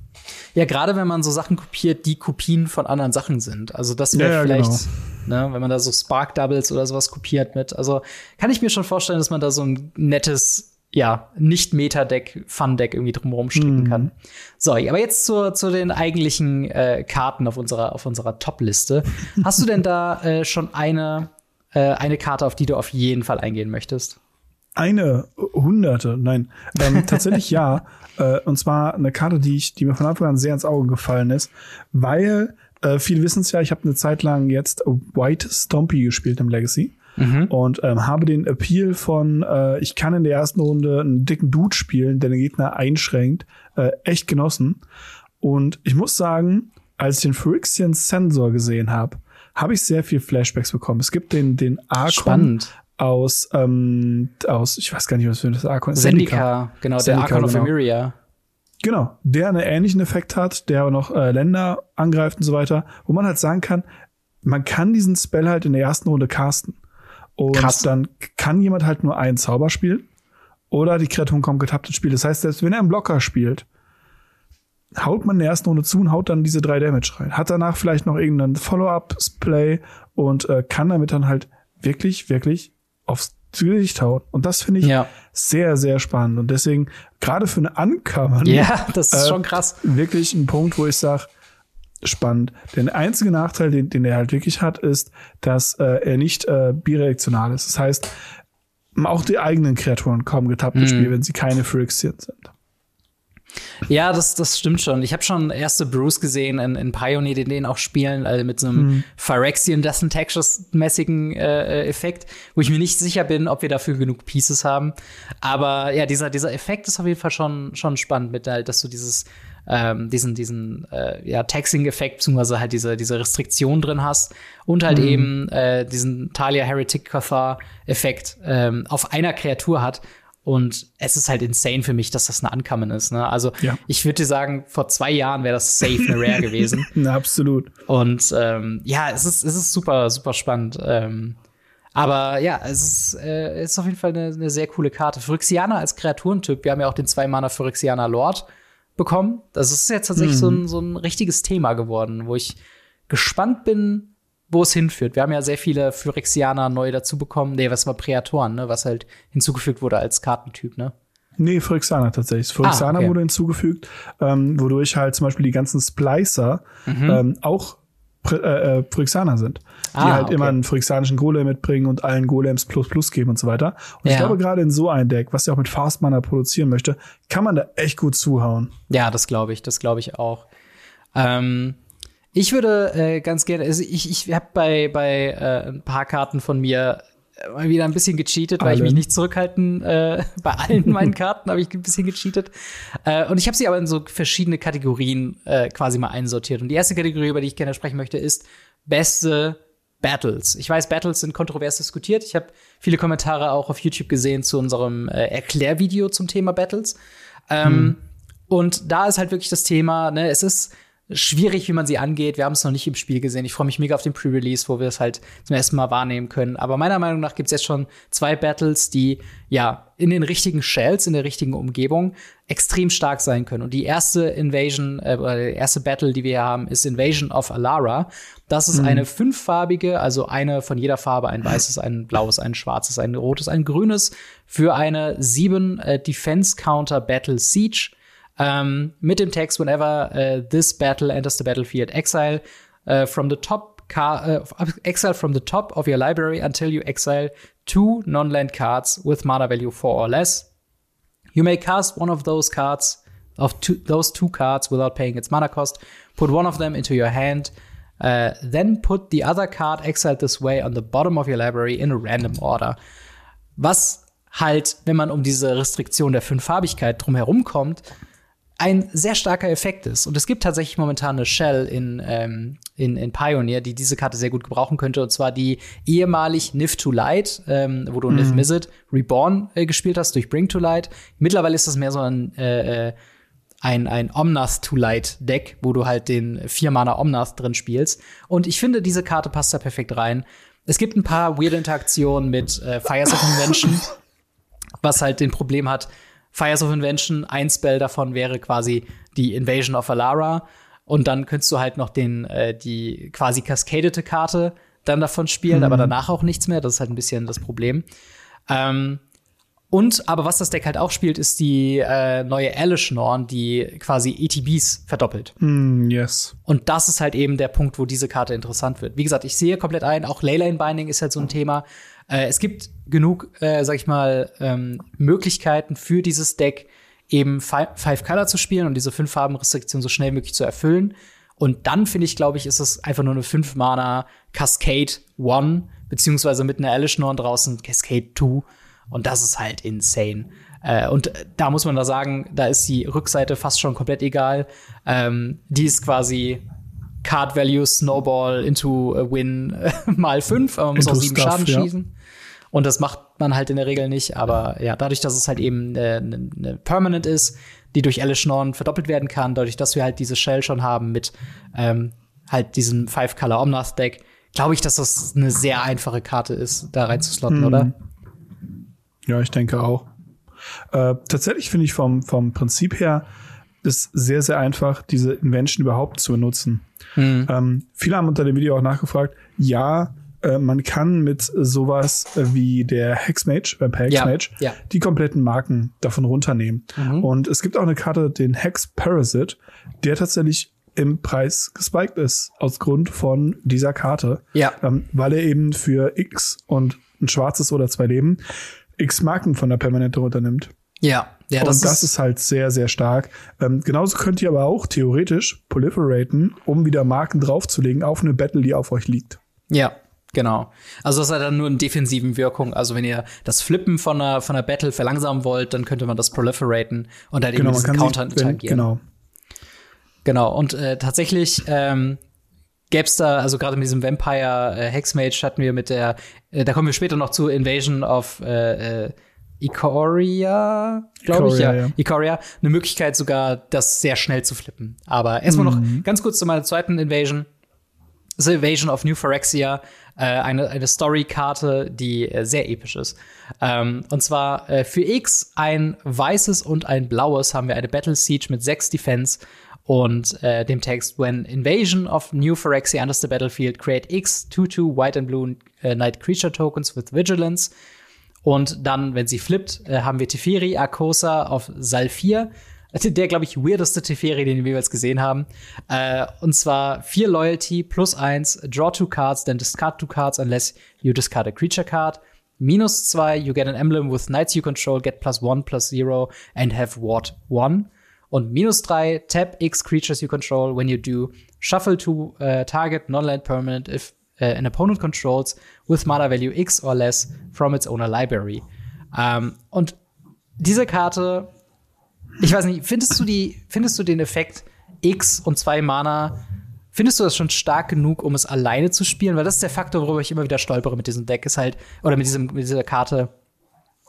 Ja, gerade wenn man so Sachen kopiert, die Kopien von anderen Sachen sind. Also das wäre ja, vielleicht, genau. ne, wenn man da so Spark Doubles oder sowas kopiert mit. Also kann ich mir schon vorstellen, dass man da so ein nettes ja, nicht Meta-Deck, Fun-Deck irgendwie drumherum stricken mhm. kann. So, aber jetzt zu, zu den eigentlichen äh, Karten auf unserer, auf unserer Top-Liste. Hast du denn da äh, schon eine, äh, eine Karte, auf die du auf jeden Fall eingehen möchtest? Eine, hunderte, nein. Ähm, tatsächlich ja. Äh, und zwar eine Karte, die ich, die mir von Anfang an sehr ins Auge gefallen ist, weil äh, viele wissen es ja, ich habe eine Zeit lang jetzt White Stompy gespielt im Legacy mhm. und ähm, habe den Appeal von, äh, ich kann in der ersten Runde einen dicken Dude spielen, der den Gegner einschränkt, äh, echt genossen. Und ich muss sagen, als ich den Phyrexian Sensor gesehen habe, habe ich sehr viel Flashbacks bekommen. Es gibt den, den Archon aus, ähm, aus, ich weiß gar nicht, was für das Archon ist. Zendika, genau, Zendika, der Archon genau. of Emeria. Genau, der einen ähnlichen Effekt hat, der aber noch äh, Länder angreift und so weiter, wo man halt sagen kann, man kann diesen Spell halt in der ersten Runde casten. Und Krass. dann kann jemand halt nur einen Zauber spielen. Oder die Kreaturen kommen getappt ins Spiel. Das heißt, selbst wenn er einen Blocker spielt, haut man in der ersten Runde zu und haut dann diese drei Damage rein. Hat danach vielleicht noch irgendeinen Follow-up-Play und äh, kann damit dann halt wirklich, wirklich aufs Gesicht hauen. Und das finde ich ja. sehr, sehr spannend. Und deswegen, gerade für eine Ankammer, ja, das ist äh, schon krass. Wirklich ein Punkt, wo ich sage, spannend. Der einzige Nachteil, den, den er halt wirklich hat, ist, dass äh, er nicht äh, bireaktional ist. Das heißt, auch die eigenen Kreaturen kommen getappt ins mhm. Spiel, wenn sie keine Phyrexian sind. Ja, das, das stimmt schon. Ich habe schon erste Bruce gesehen in, in Pioneer, die den auch spielen, also mit so einem mhm. Phyrexian Death Textures-mäßigen äh, Effekt, wo ich mir nicht sicher bin, ob wir dafür genug Pieces haben. Aber ja, dieser, dieser Effekt ist auf jeden Fall schon, schon spannend mit halt, dass du dieses ähm, diesen, diesen äh, ja, Taxing-Effekt, beziehungsweise halt diese, diese Restriktion drin hast und halt mhm. eben äh, diesen Talia Heretic Cathar-Effekt ähm, auf einer Kreatur hat. Und es ist halt insane für mich, dass das eine Ankommen ist. Ne? Also ja. ich würde dir sagen, vor zwei Jahren wäre das safe eine Rare gewesen. Na, absolut. Und ähm, ja, es ist, es ist super, super spannend. Ähm, aber ja, es ist, äh, ist auf jeden Fall eine, eine sehr coole Karte. Phyrexianer als Kreaturentyp, wir haben ja auch den Zwei-Mana Phyrexianer Lord bekommen. Das ist jetzt tatsächlich mhm. so, ein, so ein richtiges Thema geworden, wo ich gespannt bin, wo es hinführt. Wir haben ja sehr viele Phyrexianer neu dazu bekommen. Nee, was war Präatoren, ne? Was halt hinzugefügt wurde als Kartentyp, ne? Nee, Phyrexianer tatsächlich. Phyrexianer ah, okay. wurde hinzugefügt, ähm, wodurch halt zum Beispiel die ganzen Splicer mhm. ähm, auch äh, Phyrexianer sind, die ah, halt okay. immer einen phyrexianischen Golem mitbringen und allen Golems plus plus geben und so weiter. Und ja. ich glaube, gerade in so ein Deck, was ja auch mit Fast Mana produzieren möchte, kann man da echt gut zuhauen. Ja, das glaube ich, das glaube ich auch. Ähm, ich würde äh, ganz gerne, also ich, ich habe bei, bei äh, ein paar Karten von mir mal wieder ein bisschen gecheatet, weil Allen. ich mich nicht zurückhalten. Äh, bei allen meinen Karten habe ich ein bisschen gecheatet. Äh, und ich habe sie aber in so verschiedene Kategorien äh, quasi mal einsortiert. Und die erste Kategorie, über die ich gerne sprechen möchte, ist beste Battles. Ich weiß, Battles sind kontrovers diskutiert. Ich habe viele Kommentare auch auf YouTube gesehen zu unserem äh, Erklärvideo zum Thema Battles. Ähm, hm. Und da ist halt wirklich das Thema, ne, es ist schwierig, wie man sie angeht. Wir haben es noch nicht im Spiel gesehen. Ich freue mich mega auf den Pre-Release, wo wir es halt zum ersten Mal wahrnehmen können. Aber meiner Meinung nach gibt es jetzt schon zwei Battles, die ja in den richtigen Shells, in der richtigen Umgebung extrem stark sein können. Und die erste Invasion, äh, erste Battle, die wir hier haben, ist Invasion of Alara. Das ist mhm. eine fünffarbige, also eine von jeder Farbe, ein weißes, ein blaues, ein schwarzes, ein rotes, ein grünes, für eine sieben äh, Defense Counter Battle Siege ähm, mit dem Text, whenever uh, this battle enters the battlefield, exile uh, from the top uh, exile from the top of your library until you exile two non-land cards with mana value four or less. You may cast one of those cards of two, those two cards without paying its mana cost. Put one of them into your hand. Uh, then put the other card exiled this way on the bottom of your library in a random order. Was halt, wenn man um diese Restriktion der Fünffarbigkeit drumherum kommt, ein sehr starker Effekt ist. Und es gibt tatsächlich momentan eine Shell in, ähm, in, in Pioneer, die diese Karte sehr gut gebrauchen könnte. Und zwar die ehemalig Nif to Light, ähm, wo du mhm. Nif Mizzet Reborn äh, gespielt hast durch Bring to Light. Mittlerweile ist das mehr so ein, äh, äh ein, ein Omnath to Light Deck, wo du halt den vier Mana Omnath drin spielst. Und ich finde, diese Karte passt da perfekt rein. Es gibt ein paar weird Interaktionen mit äh, Fires of Invention, was halt den Problem hat, Fires of Invention, ein Spell davon wäre quasi die Invasion of Alara. Und dann könntest du halt noch den, äh, die quasi cascadete Karte dann davon spielen, mhm. aber danach auch nichts mehr. Das ist halt ein bisschen das Problem. Ähm, und, aber was das Deck halt auch spielt, ist die äh, neue Alice Norn, die quasi ETBs verdoppelt. Mm, yes. Und das ist halt eben der Punkt, wo diese Karte interessant wird. Wie gesagt, ich sehe komplett ein, auch Leyline Binding ist halt so ein Thema. Äh, es gibt genug, äh, sag ich mal, ähm, Möglichkeiten für dieses Deck, eben Five Color zu spielen und diese fünf Farbenrestriktion so schnell möglich zu erfüllen. Und dann finde ich, glaube ich, ist es einfach nur eine 5 Mana Cascade One, beziehungsweise mit einer Alice Norn draußen Cascade 2. Und das ist halt insane. Äh, und da muss man da sagen, da ist die Rückseite fast schon komplett egal. Ähm, die ist quasi Card Value Snowball into a Win äh, mal 5, aber man muss into auch 7 Schaden ja. schießen. Und das macht man halt in der Regel nicht. Aber ja, dadurch, dass es halt eben eine, eine ne Permanent ist, die durch Alice Norn verdoppelt werden kann, dadurch, dass wir halt diese Shell schon haben mit ähm, halt diesem Five-Color Omnath-Deck, glaube ich, dass das eine sehr einfache Karte ist, da reinzuslotten, hm. oder? Ja, ich denke auch. Äh, tatsächlich finde ich vom, vom Prinzip her ist sehr, sehr einfach, diese Invention überhaupt zu benutzen. Hm. Ähm, viele haben unter dem Video auch nachgefragt, ja, äh, man kann mit sowas wie der Hexmage, Vampire Hexmage, ja, ja. die kompletten Marken davon runternehmen. Mhm. Und es gibt auch eine Karte, den Hex Parasite, der tatsächlich im Preis gespiked ist, aus Grund von dieser Karte. Ja. Ähm, weil er eben für X und ein schwarzes oder zwei Leben X Marken von der Permanente runternimmt. Ja. Ja, das und das ist, ist, halt sehr, sehr stark. Ähm, genauso könnt ihr aber auch theoretisch proliferaten, um wieder Marken draufzulegen auf eine Battle, die auf euch liegt. Ja, Genau. Also das hat dann nur eine defensiven Wirkung. Also wenn ihr das Flippen von einer, von einer Battle verlangsamen wollt, dann könnte man das proliferaten und dann genau, eben diesen Counter interagieren. Genau. Genau. Und äh, tatsächlich ähm, gäbe es da, also gerade mit diesem Vampire äh, Hexmage hatten wir mit der, äh, da kommen wir später noch zu Invasion of äh, äh, Ikoria, glaube ich, ja. ja. Ikoria, eine Möglichkeit sogar, das sehr schnell zu flippen. Aber erstmal mhm. noch ganz kurz zu meiner zweiten Invasion. The Invasion of New Phyrexia äh, eine, eine Story-Karte, die äh, sehr episch ist. Ähm, und zwar äh, für X ein weißes und ein blaues haben wir eine Battle Siege mit sechs Defense und äh, dem Text When Invasion of New Phyrexia enters the battlefield, create X 2-2 White and Blue uh, Night Creature Tokens with Vigilance. Und dann, wenn sie flippt, äh, haben wir Teferi, Akosa auf Salfir. Der, glaube ich, weirdeste Teferi, den wir jeweils gesehen haben. Äh, und zwar vier Loyalty plus eins, draw two cards, then discard two cards unless you discard a creature card. Minus zwei, you get an emblem with knights you control, get plus one, plus zero, and have ward one. Und minus drei, tap X creatures you control. When you do, shuffle to uh, target non-land permanent if uh, an opponent controls with mana value X or less from its owner library. Ähm, und diese Karte, ich weiß nicht, findest du die, findest du den Effekt X und zwei Mana, findest du das schon stark genug, um es alleine zu spielen? Weil das ist der Faktor, worüber ich immer wieder stolpere mit diesem Deck, ist halt, oder mit, diesem, mit dieser Karte.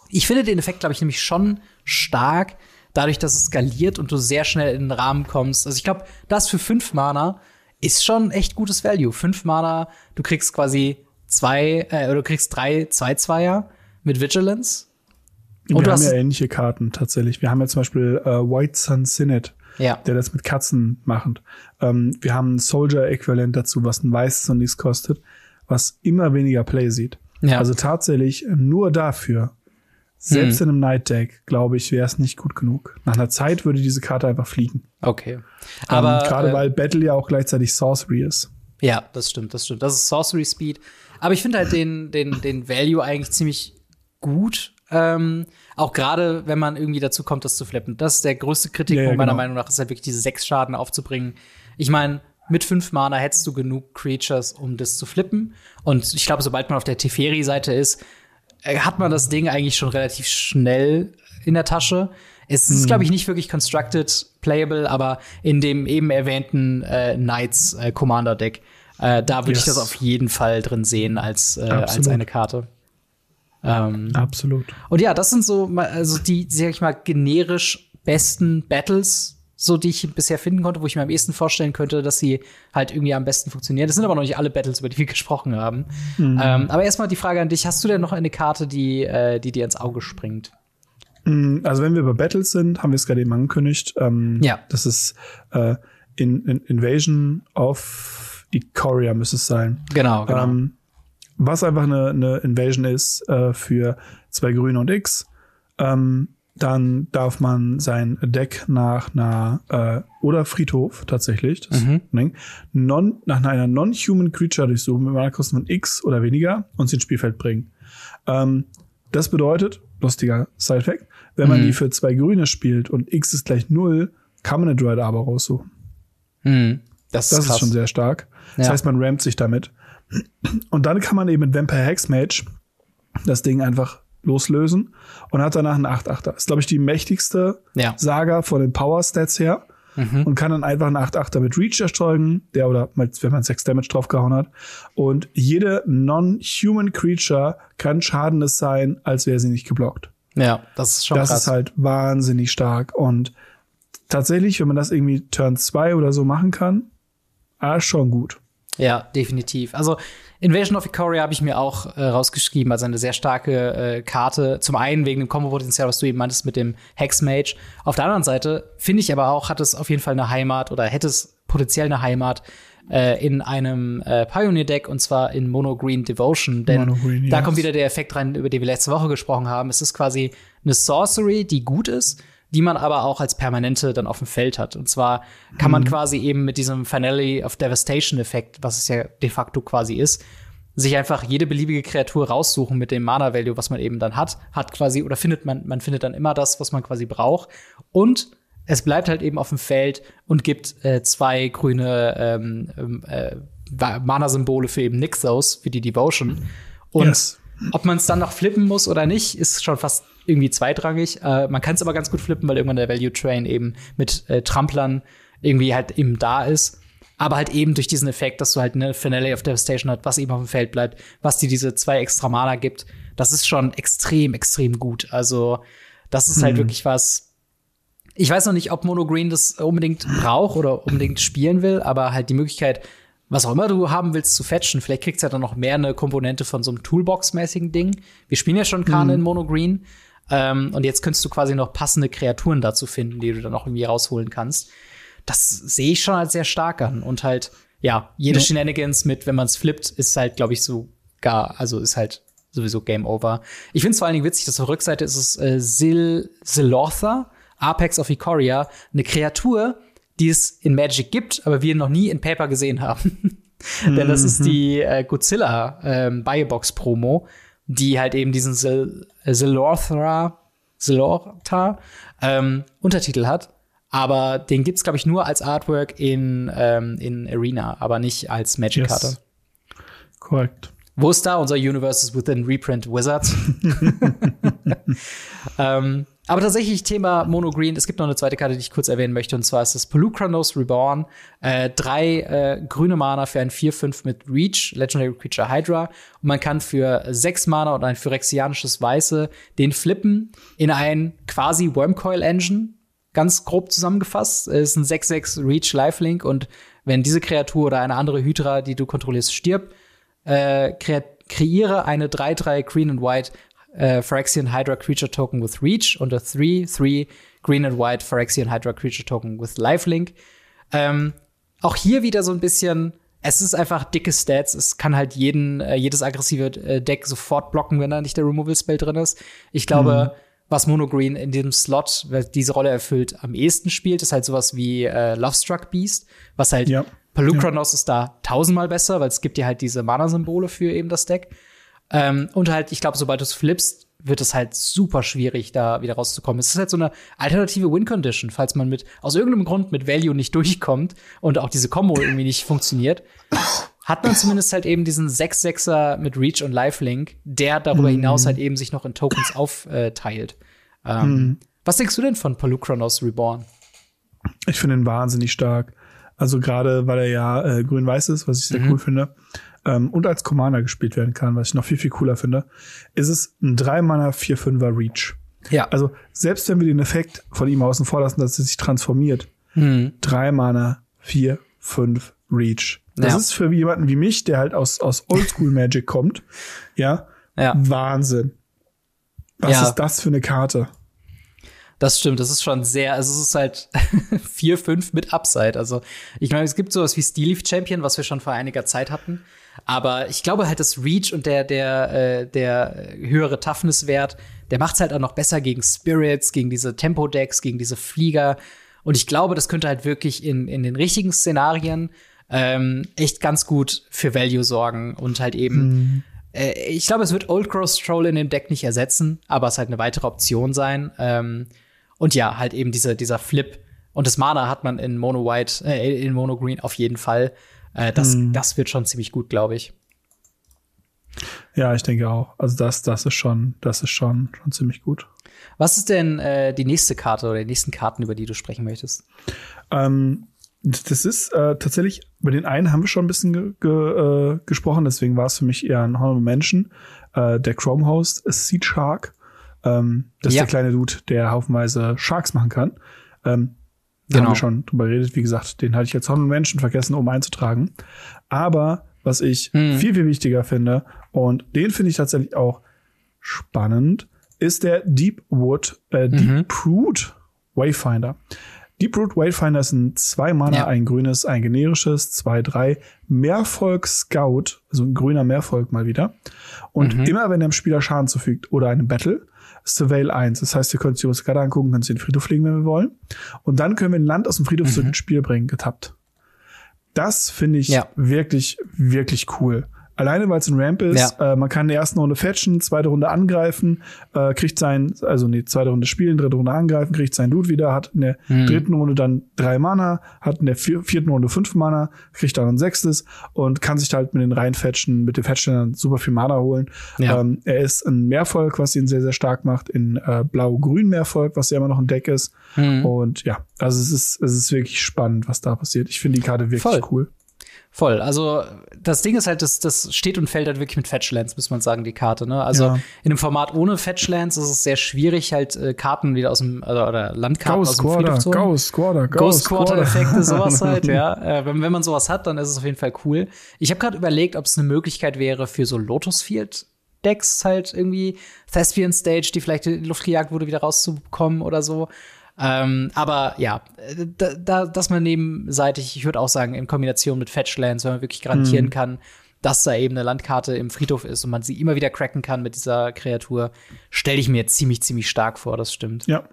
Ich finde den Effekt, glaube ich, nämlich schon stark, dadurch, dass es skaliert und du sehr schnell in den Rahmen kommst. Also ich glaube, das für fünf Mana ist schon echt gutes Value. Fünf Mana, du kriegst quasi zwei, äh, oder du kriegst drei Zwei-Zweier mit Vigilance. Und wir haben ja ähnliche Karten tatsächlich. Wir haben ja zum Beispiel äh, White Sun Synod, ja. der das mit Katzen macht. Ähm, wir haben ein Soldier-Äquivalent dazu, was ein weißes und nichts kostet, was immer weniger Play sieht. Ja. Also tatsächlich nur dafür, selbst Hm. in einem Night Deck, glaube ich, wäre es nicht gut genug. Nach einer Zeit würde diese Karte einfach fliegen. Okay. Aber ähm, gerade äh, weil Battle ja auch gleichzeitig Sorcery ist. Ja, das stimmt, das stimmt. Das ist Sorcery Speed. Aber ich finde halt den, den, den Value eigentlich ziemlich gut. Ähm, auch gerade, wenn man irgendwie dazu kommt, das zu flippen. Das ist der größte Kritikpunkt Ja, ja, meiner genau. Meinung nach, ist halt wirklich diese sechs Schaden aufzubringen. Ich meine, mit fünf Mana hättest du genug Creatures, um das zu flippen. Und ich glaube, sobald man auf der Teferi-Seite ist, äh, hat man das Ding eigentlich schon relativ schnell in der Tasche. Es ist, glaube ich, nicht wirklich constructed playable, aber in dem eben erwähnten äh, Knights äh, Commander Deck, äh, da würde ich Yes. das auf jeden Fall drin sehen als, äh, als eine Karte. Ähm, Absolut. und ja, das sind so also die, sag ich mal, generisch besten Battles, so die ich bisher finden konnte, wo ich mir am ehesten vorstellen könnte, dass sie halt irgendwie am besten funktionieren. Das sind aber noch nicht alle Battles, über die wir gesprochen haben. Mhm. Ähm, aber erstmal die Frage an dich: Hast du denn noch eine Karte, die, äh, die dir ins Auge springt? Mm, Also wenn wir bei Battles sind, haben wir es gerade eben angekündigt. Ähm, Ja. Das ist äh, in, in Invasion of Ikoria müsste es sein. Genau, genau. Ähm, was einfach eine, eine Invasion ist äh, für zwei Grüne und X. Ähm, dann darf man sein Deck nach einer äh, oder Friedhof tatsächlich das Mhm. ne, non, nach einer non-human Creature durchsuchen mit einer Kosten von X oder weniger und sie ins Spielfeld bringen. Ähm, das bedeutet, lustiger Side-Fact, wenn man Mhm. die für zwei Grüne spielt und X ist gleich null, kann man eine Dread Arbor raussuchen. Hm. Das, Das ist, ist schon sehr stark. Das Ja. heißt, man rampt sich damit. Und dann kann man eben mit Vampire Hexmage das Ding einfach loslösen und hat danach einen 8-8er. Ist, glaube ich, die mächtigste Ja. Saga von den Power-Stats her. Mhm. Und kann dann einfach einen 8-8er mit Reach erzeugen, der oder wenn man 6 Damage draufgehauen hat. Und jede non-human Creature kann schadendes sein, als wäre sie nicht geblockt. Ja, das ist schon Das krass. ist halt wahnsinnig stark. Und tatsächlich, wenn man das irgendwie Turn 2 oder so machen kann, ah, schon gut. Ja, definitiv. Also Invasion of Ikoria habe ich mir auch äh, rausgeschrieben als eine sehr starke äh, Karte. Zum einen wegen dem Kombo-Potenzial, was du eben meintest mit dem Hexmage. Auf der anderen Seite finde ich aber auch, hat es auf jeden Fall eine Heimat oder hätte es potenziell eine Heimat äh, in einem äh, Pioneer-Deck und zwar in Mono Green Devotion. Denn Green, da yes. kommt wieder der Effekt rein, über den wir letzte Woche gesprochen haben. Es ist quasi eine Sorcery, die gut ist, die man aber auch als permanente dann auf dem Feld hat. Und zwar kann man quasi eben mit diesem Finale of Devastation Effekt, was es ja de facto quasi ist, sich einfach jede beliebige Kreatur raussuchen mit dem Mana Value, was man eben dann hat, hat quasi oder findet man man findet dann immer das, was man quasi braucht und es bleibt halt eben auf dem Feld und gibt äh, zwei grüne ähm, ähm, äh, Mana-Symbole für eben Nixos, für die Devotion. Und Yes. Ob man es dann noch flippen muss oder nicht, ist schon fast irgendwie zweitrangig. Äh, man kann es aber ganz gut flippen, weil irgendwann der Value Train eben mit äh, Tramplern irgendwie halt eben da ist. Aber halt eben durch diesen Effekt, dass du halt eine Finale of Devastation hat, was eben auf dem Feld bleibt, was dir diese zwei extra Mana gibt, das ist schon extrem, extrem gut. Also, das ist halt wirklich was. Ich weiß noch nicht, ob Mono Green das unbedingt braucht oder unbedingt spielen will, aber halt die Möglichkeit, was auch immer du haben willst, zu fetchen. Vielleicht kriegst du ja dann noch mehr eine Komponente von so einem Toolbox-mäßigen Ding. Wir spielen ja schon Karne in Mono Green. Ähm, und jetzt könntest du quasi noch passende Kreaturen dazu finden, die du dann auch irgendwie rausholen kannst. Das sehe ich schon als sehr stark an. Und halt, ja, jede Ja. Shenanigans mit, wenn man es flippt, ist halt, glaube ich, so gar, also ist halt sowieso Game Over. Ich finde es vor allen Dingen witzig, dass auf der Rückseite ist es äh, Sil Silortha Apex of Ikoria, eine Kreatur, die es in Magic gibt, aber wir noch nie in Paper gesehen haben. Denn das ist die äh, Godzilla ähm, Biobox Promo, die halt eben diesen Zilorthra, Zilortha ähm, Untertitel hat. Aber den gibt's glaube ich nur als Artwork in ähm, in Arena, aber nicht als Magic Karte. Yes. Korrekt. Wo ist da unser Universes Within Reprint Wizards? ähm, aber tatsächlich Thema Mono Green. Es gibt noch eine zweite Karte, die ich kurz erwähnen möchte, und zwar ist das Pelucranos Reborn. Äh, drei äh, grüne Mana für ein 4-5 mit Reach, Legendary Creature Hydra. Und man kann für sechs Mana und ein phyrexianisches Weiße den flippen in ein quasi Wormcoil Engine. Ganz grob zusammengefasst. Es ist ein 6-6 Reach Lifelink und wenn diese Kreatur oder eine andere Hydra, die du kontrollierst, stirbt, äh, kre kreiere eine 3-3 Green and White äh, Phyrexian Hydra Creature Token with Reach und a 3-3 Green and White Phyrexian Hydra Creature Token with Lifelink. Ähm, auch hier wieder so ein bisschen, es ist einfach dicke Stats. Es kann halt jeden, äh, jedes aggressive äh, Deck sofort blocken, wenn da nicht der Removal Spell drin ist. Ich glaube, mhm. was Mono Green in diesem Slot, wer diese Rolle erfüllt, am ehesten spielt, ist halt sowas wie äh, Lovestruck Beast, was halt ja. Pelucranos ja. ist da tausendmal besser, weil es gibt ja halt diese Mana-Symbole für eben das Deck. Ähm, und halt, ich glaube, sobald du es flippst, wird es halt super schwierig, da wieder rauszukommen. Es ist halt so eine alternative Win-Condition, falls man mit aus irgendeinem Grund mit Value nicht durchkommt und auch diese Combo irgendwie nicht funktioniert. Hat man zumindest halt eben diesen 6-6er mit Reach und Lifelink, der darüber mhm. hinaus halt eben sich noch in Tokens aufteilt. Ähm, mhm. Was denkst du denn von Paluchronos Reborn? Ich finde ihn wahnsinnig stark. Also gerade weil er ja äh, grün-weiß ist, was ich sehr mhm. cool finde, ähm, und als Commander gespielt werden kann, was ich noch viel, viel cooler finde, ist es ein 3-Mana 4-5er Reach. Ja. Also selbst wenn wir den Effekt von ihm außen vor lassen, dass er sich transformiert, mhm. 3 Mana 4, 5 Reach. Das ja. ist für jemanden wie mich, der halt aus, aus Oldschool Magic kommt, ja, ja. Wahnsinn. Was ja. ist das für eine Karte? Das stimmt, das ist schon sehr, also es ist halt 4, 5 mit Upside. Also ich meine, es gibt sowas wie Steel Leaf Champion, was wir schon vor einiger Zeit hatten. Aber ich glaube halt, das Reach und der, der, äh, der höhere Toughness-Wert, der macht's halt auch noch besser gegen Spirits, gegen diese Tempo-Decks, gegen diese Flieger. Und ich glaube, das könnte halt wirklich in, in den richtigen Szenarien ähm, echt ganz gut für Value sorgen und halt eben mhm. äh, ich glaube, es wird Old Growth Troll in dem Deck nicht ersetzen, aber es halt eine weitere Option sein. Ähm, und ja, halt eben diese, dieser Flip. Und das Mana hat man in Mono White, äh, in Mono Green auf jeden Fall. Äh, das, hm. das wird schon ziemlich gut, glaube ich. Ja, ich denke auch. Also das, das ist schon, das ist schon, schon ziemlich gut. Was ist denn äh, die nächste Karte oder die nächsten Karten, über die du sprechen möchtest? Ähm, das ist äh, tatsächlich, über den einen haben wir schon ein bisschen ge ge äh, gesprochen, deswegen war es für mich eher ein Honorable Mention. Äh, der Chrome Host Seed Shark ähm, das ja. ist der kleine Dude, der haufenweise Sharks machen kann. Ähm, da genau. haben wir schon drüber geredet. Wie gesagt, den hatte ich jetzt Honorable Menschen vergessen, um einzutragen. Aber was ich hm. viel, viel wichtiger finde, und den finde ich tatsächlich auch spannend, ist der Deepwood, äh, Deep mhm. Root Wayfinder. Deep Root Wayfinder ist ein zwei Mana, ja. ein grünes, ein generisches, zwei, drei, Mehrvolk Scout, also ein grüner Mehrvolk mal wieder. Und mhm. immer wenn er dem Spieler Schaden zufügt oder einem Battle, Surveil 1. Das heißt, wir können uns die Karte angucken, können sie den Friedhof legen, wenn wir wollen. Und dann können wir ein Land aus dem Friedhof mhm. zu ins Spiel bringen, getappt. Das finde ich ja. wirklich, wirklich cool. Alleine weil es ein Ramp ist, ja. äh, man kann in der ersten Runde fetchen, zweite Runde angreifen, äh, kriegt sein, also nee, zweite Runde spielen, dritte Runde angreifen, kriegt sein Loot wieder, hat in der hm. dritten Runde dann drei Mana, hat in der vierten Runde fünf Mana, kriegt dann ein sechstes und kann sich halt mit den reinfetchen, mit den Fetchen dann super viel Mana holen. Ja. Ähm, er ist ein Mehrvolk, was ihn sehr, sehr stark macht, in äh, Blau-Grün Mehrvolk, was ja immer noch ein Deck ist. Hm. Und ja, also es ist, es ist wirklich spannend, was da passiert. Ich finde die Karte wirklich Voll. cool. Voll. Also das Ding ist halt, das, das steht und fällt halt wirklich mit Fetchlands, muss man sagen, die Karte. Ne? Also ja. in einem Format ohne Fetchlands ist es sehr schwierig, halt äh, Karten wieder aus dem also, oder Landkarten Ghost aus dem Friedhof zu holen. Ghost Squatter, Ghost, Ghost Squatter Effekte, sowas halt. ja. Äh, wenn, wenn man sowas hat, dann ist es auf jeden Fall cool. Ich habe gerade überlegt, ob es eine Möglichkeit wäre für so Lotus Field Decks halt irgendwie Thespian Stage, die vielleicht in die Luft gejagt wurde, wieder rauszubekommen oder so. Ähm, aber ja, da, da, dass man nebenseitig, ich würde auch sagen, in Kombination mit Fetchlands, wenn man wirklich garantieren mhm. kann, dass da eben eine Landkarte im Friedhof ist und man sie immer wieder cracken kann mit dieser Kreatur, stelle ich mir jetzt ziemlich, ziemlich stark vor, das stimmt. Ja.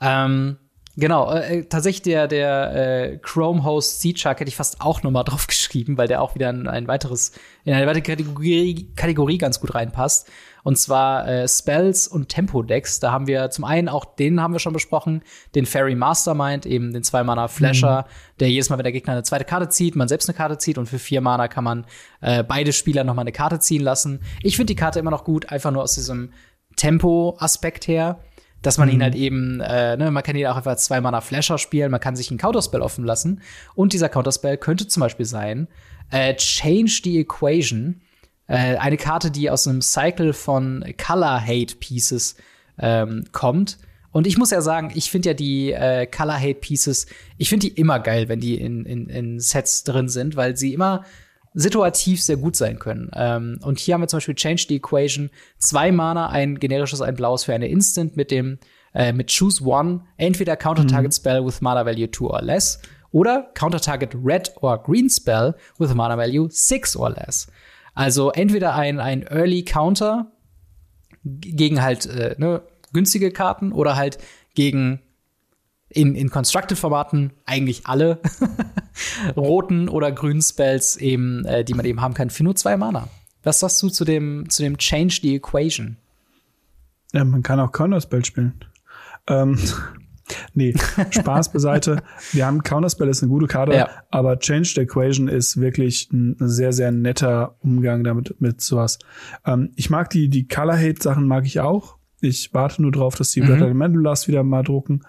Ähm, genau, äh, tatsächlich der, der äh, Chrome-Host C-Chuck hätte ich fast auch nochmal drauf geschrieben, weil der auch wieder in ein weiteres, in eine weitere Kategorie, Kategorie ganz gut reinpasst. Und zwar äh, Spells und Tempo-Decks. Da haben wir zum einen auch, den haben wir schon besprochen, den Fairy Mastermind, eben den zwei Mana Flasher, mhm. der jedes Mal, wenn der Gegner eine zweite Karte zieht, man selbst eine Karte zieht und für vier Mana kann man äh, beide Spieler noch mal eine Karte ziehen lassen. Ich finde die Karte immer noch gut, einfach nur aus diesem Tempo-Aspekt her dass man mhm. ihn halt eben, äh, ne, man kann ihn auch einfach als zwei Mana Flasher spielen, man kann sich einen Counterspell offen lassen. Und dieser Counterspell könnte zum Beispiel sein, äh, Change the Equation. Äh, eine Karte, die aus einem Cycle von Color Hate Pieces ähm, kommt. Und ich muss ja sagen, ich finde ja die äh, Color Hate Pieces, ich finde die immer geil, wenn die in, in, in Sets drin sind, weil sie immer situativ sehr gut sein können. Ähm, und hier haben wir zum Beispiel Change the Equation, zwei Mana, ein generisches, ein blaues für eine Instant mit dem äh, mit Choose One, entweder Counter Target mhm. Spell with Mana Value 2 or less oder Counter Target Red or Green Spell with Mana Value 6 or less. Also entweder ein, ein Early Counter gegen halt äh, ne, günstige Karten oder halt gegen in, in Constructed-Formaten eigentlich alle roten oder grünen Spells eben, äh, die man eben haben kann, für nur zwei Mana. Was sagst du zu dem, zu dem Change the Equation? Ja, man kann auch Counterspell spielen. Ähm, Nee, Spaß beiseite. Wir haben Counterspell ist eine gute Karte, ja. aber Change the Equation ist wirklich ein sehr, sehr netter Umgang damit mit sowas. Ähm, ich mag die, die Color-Hate-Sachen mag ich auch. Ich warte nur drauf, dass die mhm. Blood Elemental wieder mal drucken.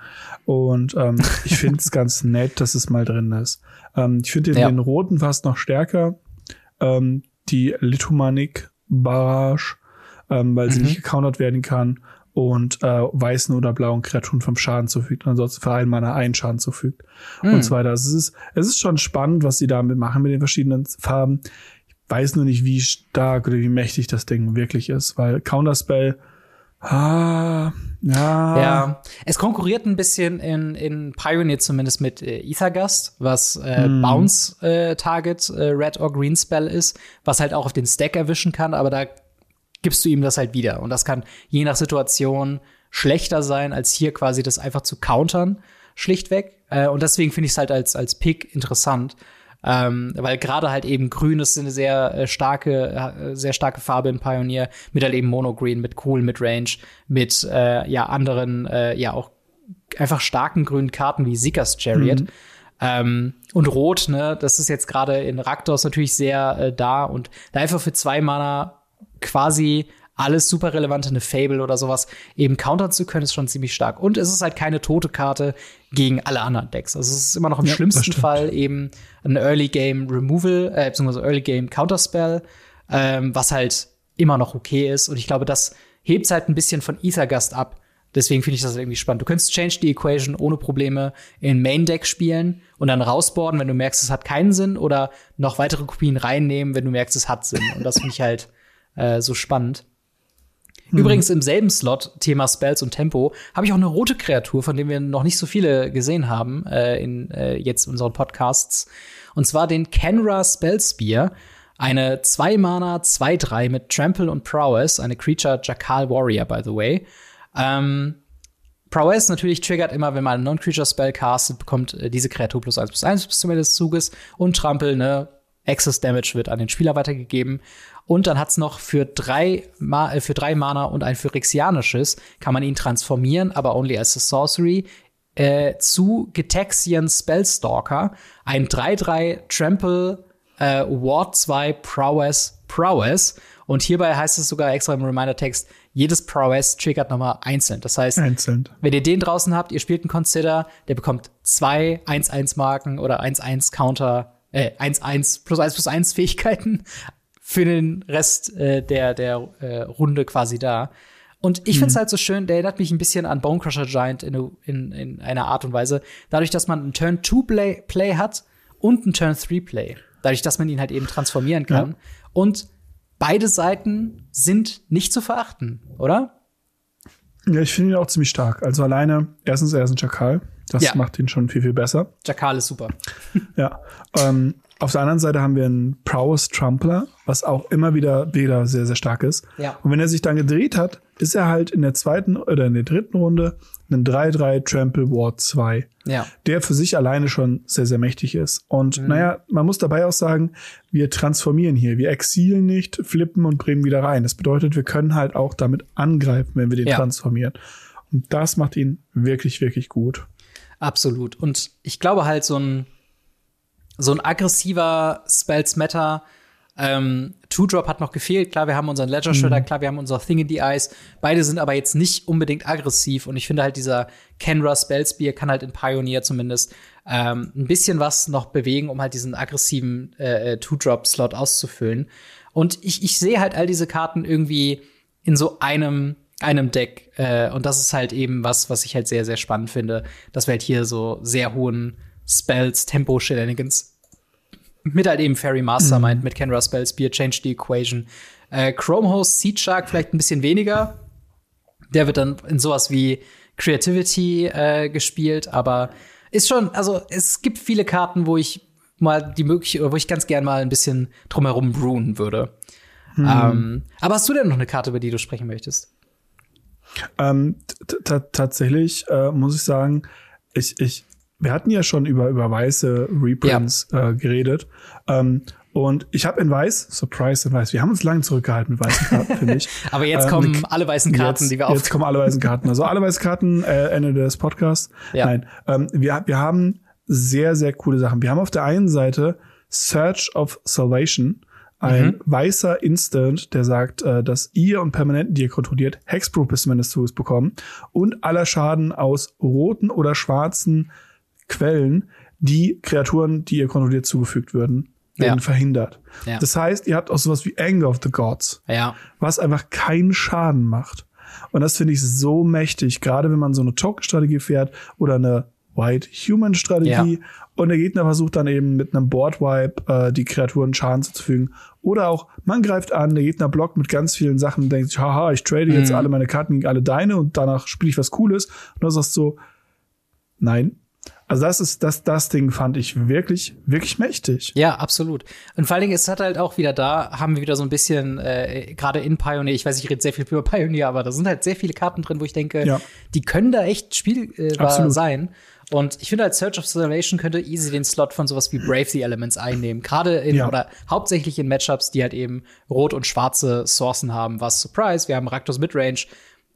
Und ähm, ich finde es ganz nett, dass es mal drin ist. Ähm, ich finde den, ja. den roten fast noch stärker. Ähm, die Lithumanik Barrage, ähm, weil mhm. sie nicht gecountert werden kann und äh, weißen oder blauen Kreaturen vom Schaden zufügt und ansonsten für einen Mana einen Schaden zufügt mhm. und so weiter. Also es ist, es ist schon spannend, was sie damit machen mit den verschiedenen Farben. Ich weiß nur nicht, wie stark oder wie mächtig das Ding wirklich ist, weil Counterspell Ah, ja. Ja, es konkurriert ein bisschen in, in Pioneer zumindest mit äh, Ethergast, was äh, mm. Bounce äh, Target äh, Red or Green Spell ist, was halt auch auf den Stack erwischen kann, aber da gibst du ihm das halt wieder. Und das kann je nach Situation schlechter sein, als hier quasi das einfach zu countern, schlichtweg. Äh, und deswegen finde ich es halt als, als Pick interessant. Ähm, weil gerade halt eben grün ist eine sehr äh, starke, äh, sehr starke Farbe in Pioneer, mit halt eben Monogreen, mit cool, mit Range, mit äh, ja anderen, äh, ja auch einfach starken grünen Karten wie Seekers Chariot. Mhm. Ähm, und Rot, ne, das ist jetzt gerade in Raktos natürlich sehr äh, da und da einfach für zwei Mana quasi alles super relevante, eine Fable oder sowas eben countern zu können, ist schon ziemlich stark. Und es ist halt keine tote Karte gegen alle anderen Decks. Also es ist immer noch im ja, schlimmsten Fall eben ein Early Game Removal, äh, beziehungsweise Early Game Counterspell, ähm, was halt immer noch okay ist. Und ich glaube, das hebt halt ein bisschen von Ethergast ab. Deswegen finde ich das halt irgendwie spannend. Du könntest Change the Equation ohne Probleme in Main Deck spielen und dann rausboarden, wenn du merkst, es hat keinen Sinn, oder noch weitere Kopien reinnehmen, wenn du merkst, es hat Sinn. Und das finde ich halt äh, so spannend. Mhm. Übrigens im selben Slot, Thema Spells und Tempo, habe ich auch eine rote Kreatur, von dem wir noch nicht so viele gesehen haben äh, in äh, jetzt unseren Podcasts. Und zwar den Kenra Spellspear. Eine 2-Mana, 2-3 mit Trample und Prowess, eine Creature Jackal Warrior, by the way. Ähm, Prowess natürlich triggert immer, wenn man einen Non-Creature-Spell castet, bekommt äh, diese Kreatur plus 1 plus 1 bis zum Ende des Zuges und Trample, ne, Access Damage wird an den Spieler weitergegeben. Und dann hat's noch für drei, Ma äh, für drei Mana und ein Phyrexianisches, kann man ihn transformieren, aber only as a sorcery, äh, zu Getaxian Spellstalker. Ein 3-3 Trample äh, Ward 2 Prowess Prowess. Und hierbei heißt es sogar extra im Reminder-Text, jedes Prowess triggert nochmal einzeln. Das heißt, einzeln. wenn ihr den draußen habt, ihr spielt einen Consider, der bekommt zwei 1-1-Marken oder 1-1-Counter, äh, 1-1 plus 1 plus 1 Fähigkeiten für den Rest äh, der, der äh, Runde quasi da. Und ich finde es mhm. halt so schön, der erinnert mich ein bisschen an Bone Crusher Giant in, in, in einer Art und Weise. Dadurch, dass man einen Turn-2-Play Play hat und einen Turn-3-Play. Dadurch, dass man ihn halt eben transformieren kann. Ja. Und beide Seiten sind nicht zu verachten, oder? Ja, ich finde ihn auch ziemlich stark. Also alleine, erstens, er ist ein Chakal. Das ja. macht ihn schon viel, viel besser. Chakal ist super. ja. Ähm, Auf der anderen Seite haben wir einen Prowess Trumpler, was auch immer wieder, wieder sehr, sehr stark ist. Ja. Und wenn er sich dann gedreht hat, ist er halt in der zweiten oder in der dritten Runde ein 3-3 Trample Ward 2. Ja. Der für sich alleine schon sehr, sehr mächtig ist. Und Mhm. naja, man muss dabei auch sagen, wir transformieren hier. Wir exilen nicht, flippen und bringen wieder rein. Das bedeutet, wir können halt auch damit angreifen, wenn wir den Ja. transformieren. Und das macht ihn wirklich, wirklich gut. Absolut. Und ich glaube halt, so ein, so ein aggressiver Spells Matter, ähm, Two-Drop hat noch gefehlt. Klar, wir haben unseren Ledger Shredder, klar, wir haben unser Thing in the Eyes. Beide sind aber jetzt nicht unbedingt aggressiv. Und ich finde halt, dieser Kenra Spellspear kann halt in Pioneer zumindest ähm, ein bisschen was noch bewegen, um halt diesen aggressiven äh, äh, Two-Drop-Slot auszufüllen. Und ich, ich sehe halt all diese Karten irgendwie in so einem einem Deck äh, und das ist halt eben was, was ich halt sehr sehr spannend finde, dass wir halt hier so sehr hohen Spells, Tempo Shenanigans mit halt eben Fairy Mastermind, mit Kenra Spell Spear, Change the Equation, äh, Chrome Host, Seed Shark vielleicht ein bisschen weniger. Der wird dann in sowas wie Creativity äh, gespielt, aber ist schon, also es gibt viele Karten, wo ich mal die mögliche, oder wo ich ganz gern mal ein bisschen drumherum brewen würde. Ähm, aber hast du denn noch eine Karte, über die du sprechen möchtest? Ähm, tatsächlich äh, muss ich sagen, ich, ich, wir hatten ja schon über, über weiße Reprints äh, geredet. Ähm, und ich habe in Weiß, Surprise in Weiß, wir haben uns lange zurückgehalten mit weißen Karten, finde ich. Aber jetzt Ähm, kommen alle weißen Karten, jetzt, die wir Jetzt auf. kommen alle weißen Karten. Also alle weißen Karten, äh, Ende des Podcasts. Ja. Nein, ähm, wir, wir haben sehr, sehr coole Sachen. Wir haben auf der einen Seite Search of Salvation, ein Mhm. weißer Instant, der sagt, äh, dass ihr und Permanenten, die ihr kontrolliert, Hexproof bis zumindest zu bekommen und aller Schaden aus roten oder schwarzen Quellen, die Kreaturen, die ihr kontrolliert, zugefügt würden, werden Ja. verhindert. Ja. Das heißt, ihr habt auch sowas wie Anger of the Gods Ja, was einfach keinen Schaden macht. Und das finde ich so mächtig, gerade wenn man so eine Token-Strategie fährt oder eine White-Human-Strategie und der Gegner versucht dann eben mit einem Board-Wipe äh, die Kreaturen Schaden zuzufügen. Oder auch, man greift an, der Gegner blockt mit ganz vielen Sachen und denkt sich, haha, ich trade jetzt Mhm. alle meine Karten gegen alle deine und danach spiele ich was Cooles. Und du sagst so, nein. Also das ist, das, das Ding fand ich wirklich, wirklich mächtig. Ja, absolut. Und vor allen Dingen, es hat halt auch wieder da, haben wir wieder so ein bisschen, äh, gerade in Pioneer, ich weiß, ich rede sehr viel über Pioneer, aber da sind halt sehr viele Karten drin, wo ich denke, Ja. die können da echt spielbar Absolut. sein. Und ich finde halt, Search of Salvation könnte easy den Slot von sowas wie Brave the Elements einnehmen. Gerade in, Ja. oder hauptsächlich in Matchups, die halt eben rot und schwarze Sourcen haben, was Surprise, wir haben Raktos Midrange.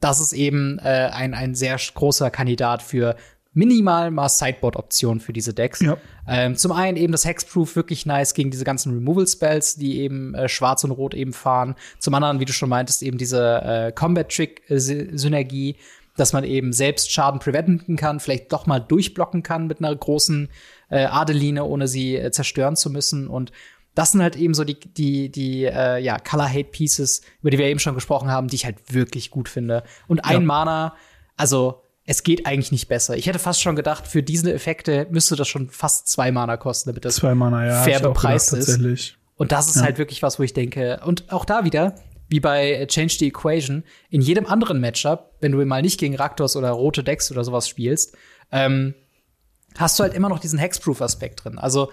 Das ist eben äh, ein, ein sehr großer Kandidat für minimal mal Sideboard-Optionen für diese Decks. Ja. Ähm, zum einen eben das Hexproof wirklich nice gegen diese ganzen Removal-Spells, die eben äh, schwarz und rot eben fahren. Zum anderen, wie du schon meintest, eben diese äh, Combat-Trick-Synergie, dass man eben selbst Schaden preventen kann, vielleicht doch mal durchblocken kann mit einer großen äh, Adeline, ohne sie äh, zerstören zu müssen. Und das sind halt eben so die, die, die äh, ja, Color-Hate-Pieces, über die wir eben schon gesprochen haben, die ich halt wirklich gut finde. Und ein Mana, also es geht eigentlich nicht besser. Ich hätte fast schon gedacht, für diese Effekte müsste das schon fast zwei Mana kosten, damit das Mana, ja. fair bepreist gedacht, ist. Tatsächlich. Und das ist halt wirklich was, wo ich denke, und auch da wieder, wie bei Change the Equation, in jedem anderen Matchup, wenn du mal nicht gegen Raktors oder rote Decks oder sowas spielst, ähm, hast du halt immer noch diesen Hexproof-Aspekt drin. Also,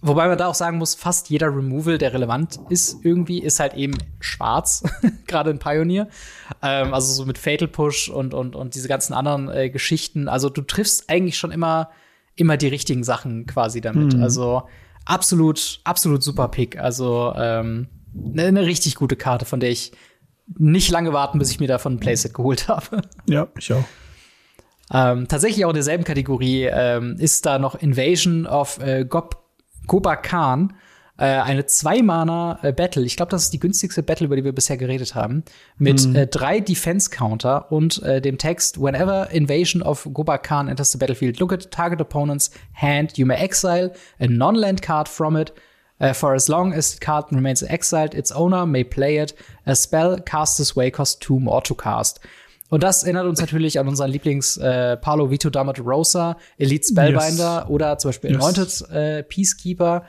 wobei man da auch sagen muss, fast jeder Removal, der relevant ist irgendwie, ist halt eben schwarz, gerade in Pioneer. Ähm, also so mit Fatal Push und, und, und diese ganzen anderen äh, Geschichten. Also du triffst eigentlich schon immer, immer die richtigen Sachen quasi damit. Also absolut, absolut super Pick. Also ähm, eine ne richtig gute Karte, von der ich nicht lange warten, bis ich mir davon ein Playset geholt habe. Ja, ich auch. Ähm, tatsächlich auch in derselben Kategorie ähm, ist da noch Invasion of äh, Gob Gobakan, äh, eine Zwei-Mana-Battle. Ich glaube, das ist die günstigste Battle, über die wir bisher geredet haben. Mit äh, drei Defense-Counter und äh, dem Text: Whenever Invasion of Gobakan enters the battlefield, look at target opponent's hand. You may exile a non-land card from it. Uh, for as long as the card remains exiled, its owner may play it. A spell cast this way costs two more to cast. Und das erinnert uns natürlich an unseren Lieblings äh, Paolo Vito Damat Rosa, Elite Spellbinder oder zum Beispiel Yes. Anointed äh, Peacekeeper.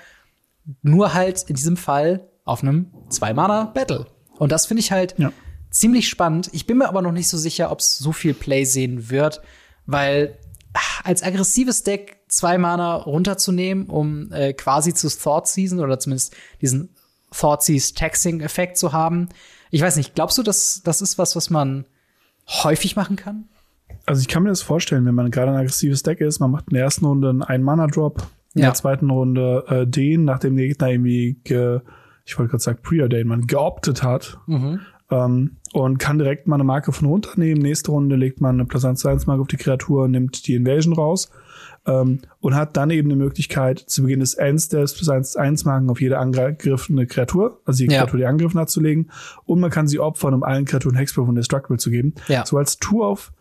Nur halt in diesem Fall auf einem Zwei-Mana-Battle. Und das finde ich halt Ja. ziemlich spannend. Ich bin mir aber noch nicht so sicher, ob es so viel Play sehen wird, weil ach, als aggressives Deck zwei Mana runterzunehmen, um äh, quasi zu Thought Season oder zumindest diesen Thought Seize Taxing-Effekt zu haben. Ich weiß nicht, glaubst du, dass das ist was, was man häufig machen kann? Also ich kann mir das vorstellen, wenn man gerade ein aggressives Deck ist, man macht in der ersten Runde einen Ein-Mana-Drop, in Ja. der zweiten Runde äh, den, nachdem der Gegner irgendwie, ge, ich wollte gerade sagen preordained, man geoptet hat ähm, und kann direkt mal eine Marke von runternehmen. Nächste Runde legt man eine Plus 1 1 Marke auf die Kreatur, nimmt die Invasion raus ähm, und hat dann eben die Möglichkeit, zu Beginn des Ends des Plus 1 1 Marken auf jede angegriffene Kreatur, also die Ja. Kreatur, die angegriffen hat, zu legen. Und man kann sie opfern, um allen Kreaturen Hexproof und Destructible zu geben. Ja. So als Tour auf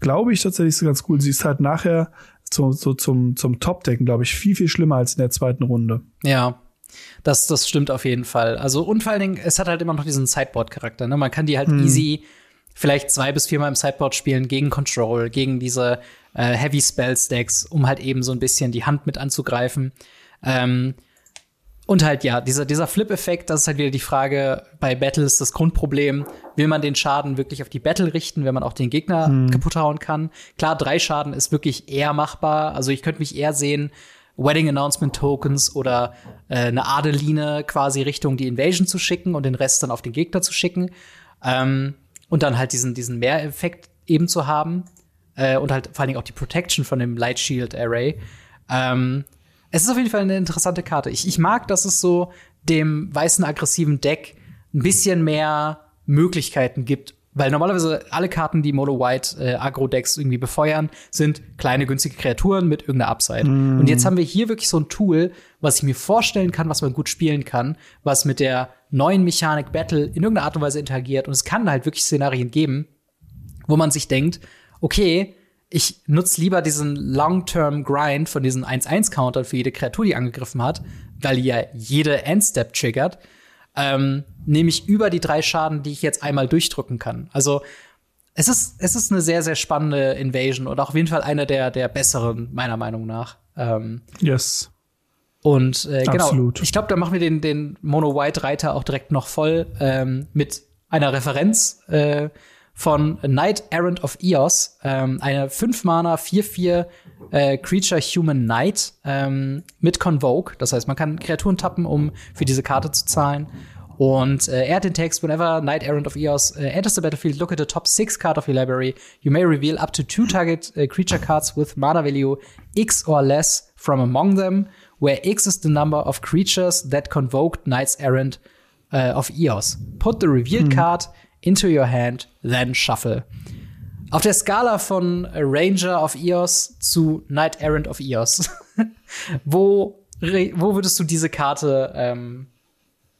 glaube ich tatsächlich so ganz cool. Sie ist halt nachher so, so zum, zum Top-Decken, glaube ich, viel, viel schlimmer als in der zweiten Runde. Ja, das, das stimmt auf jeden Fall. Also, und vor allen Dingen, es hat halt immer noch diesen Sideboard-Charakter. Ne? Man kann die halt easy vielleicht zwei bis viermal im Sideboard spielen gegen Control, gegen diese äh, Heavy Spell-Stacks, um halt eben so ein bisschen die Hand mit anzugreifen. Ähm, und halt, ja, dieser, dieser Flip-Effekt, das ist halt wieder die Frage bei Battles, das Grundproblem. Will man den Schaden wirklich auf die Battle richten, wenn man auch den Gegner kaputt hauen kann? Klar, drei Schaden ist wirklich eher machbar. Also ich könnte mich eher sehen, Wedding Announcement Tokens oder äh, eine Adeline quasi Richtung die Invasion zu schicken und den Rest dann auf den Gegner zu schicken. Ähm, und dann halt diesen, diesen Mehreffekt eben zu haben. Äh, und halt vor allen Dingen auch die Protection von dem Light Shield Array. Ähm, es ist auf jeden Fall eine interessante Karte. Ich, ich mag, dass es so dem weißen aggressiven Deck ein bisschen mehr Möglichkeiten gibt. Weil normalerweise alle Karten, die Mono White äh, Agro-Decks irgendwie befeuern, sind kleine günstige Kreaturen mit irgendeiner Upside. Und jetzt haben wir hier wirklich so ein Tool, was ich mir vorstellen kann, was man gut spielen kann, was mit der neuen Mechanik Battle in irgendeiner Art und Weise interagiert. Und es kann halt wirklich Szenarien geben, wo man sich denkt, okay, ich nutze lieber diesen Long-Term Grind von diesen 1-1-Countern für jede Kreatur, die angegriffen hat, weil die ja jede Endstep triggert, ähm, nehme ich über die drei Schaden, die ich jetzt einmal durchdrücken kann. Also es ist, es ist eine sehr, sehr spannende Invasion und auch auf jeden Fall eine der, der besseren, meiner Meinung nach. Ähm, Yes. und äh, genau, Absolut. ich glaube, da machen wir den, den Mono-White-Reiter auch direkt noch voll ähm, mit einer Referenz äh, von Knight Errant of Eos, ähm, eine 5-Mana 4-4 äh, Creature Human Knight ähm, mit Convoke. Das heißt, man kann Kreaturen tappen, um für diese Karte zu zahlen. Und äh, er hat den Text, whenever Knight Errant of Eos uh, enters the battlefield, look at the top six card of your library. You may reveal up to two target uh, creature cards with mana value X or less from among them, where X is the number of creatures that convoked Knights Errant uh, of Eos. Put the revealed card into your hand, then shuffle. Auf der Skala von Ranger of Eos zu Knight Errant of Eos, wo, wo würdest du diese Karte ähm,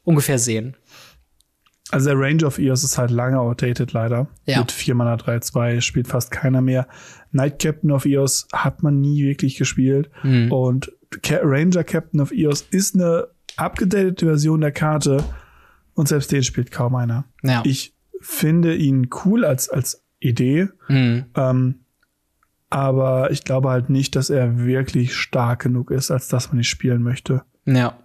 ungefähr sehen? Also der Range of Eos ist halt lange outdated leider. Ja. Mit 4 Mana 3-2 spielt fast keiner mehr. Night Captain of Eos hat man nie wirklich gespielt. Mhm. Und Ranger Captain of Eos ist eine abgedatete Version der Karte. Und selbst den spielt kaum einer. Ja. Ich finde ihn cool als, als Idee. Mhm. Ähm, aber ich glaube halt nicht, dass er wirklich stark genug ist, als dass man ihn spielen möchte. Ja.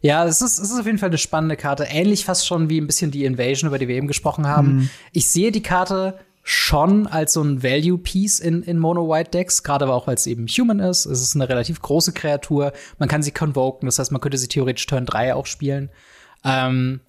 Ja, es ist, es ist auf jeden Fall eine spannende Karte. Ähnlich fast schon wie ein bisschen die Invasion, über die wir eben gesprochen haben. Ich sehe die Karte schon als so ein Value-Piece in, in Mono-White-Decks, gerade aber auch, weil es eben Human ist. Es ist eine relativ große Kreatur. Man kann sie convoken, das heißt, man könnte sie theoretisch Turn 3 auch spielen. Ähm,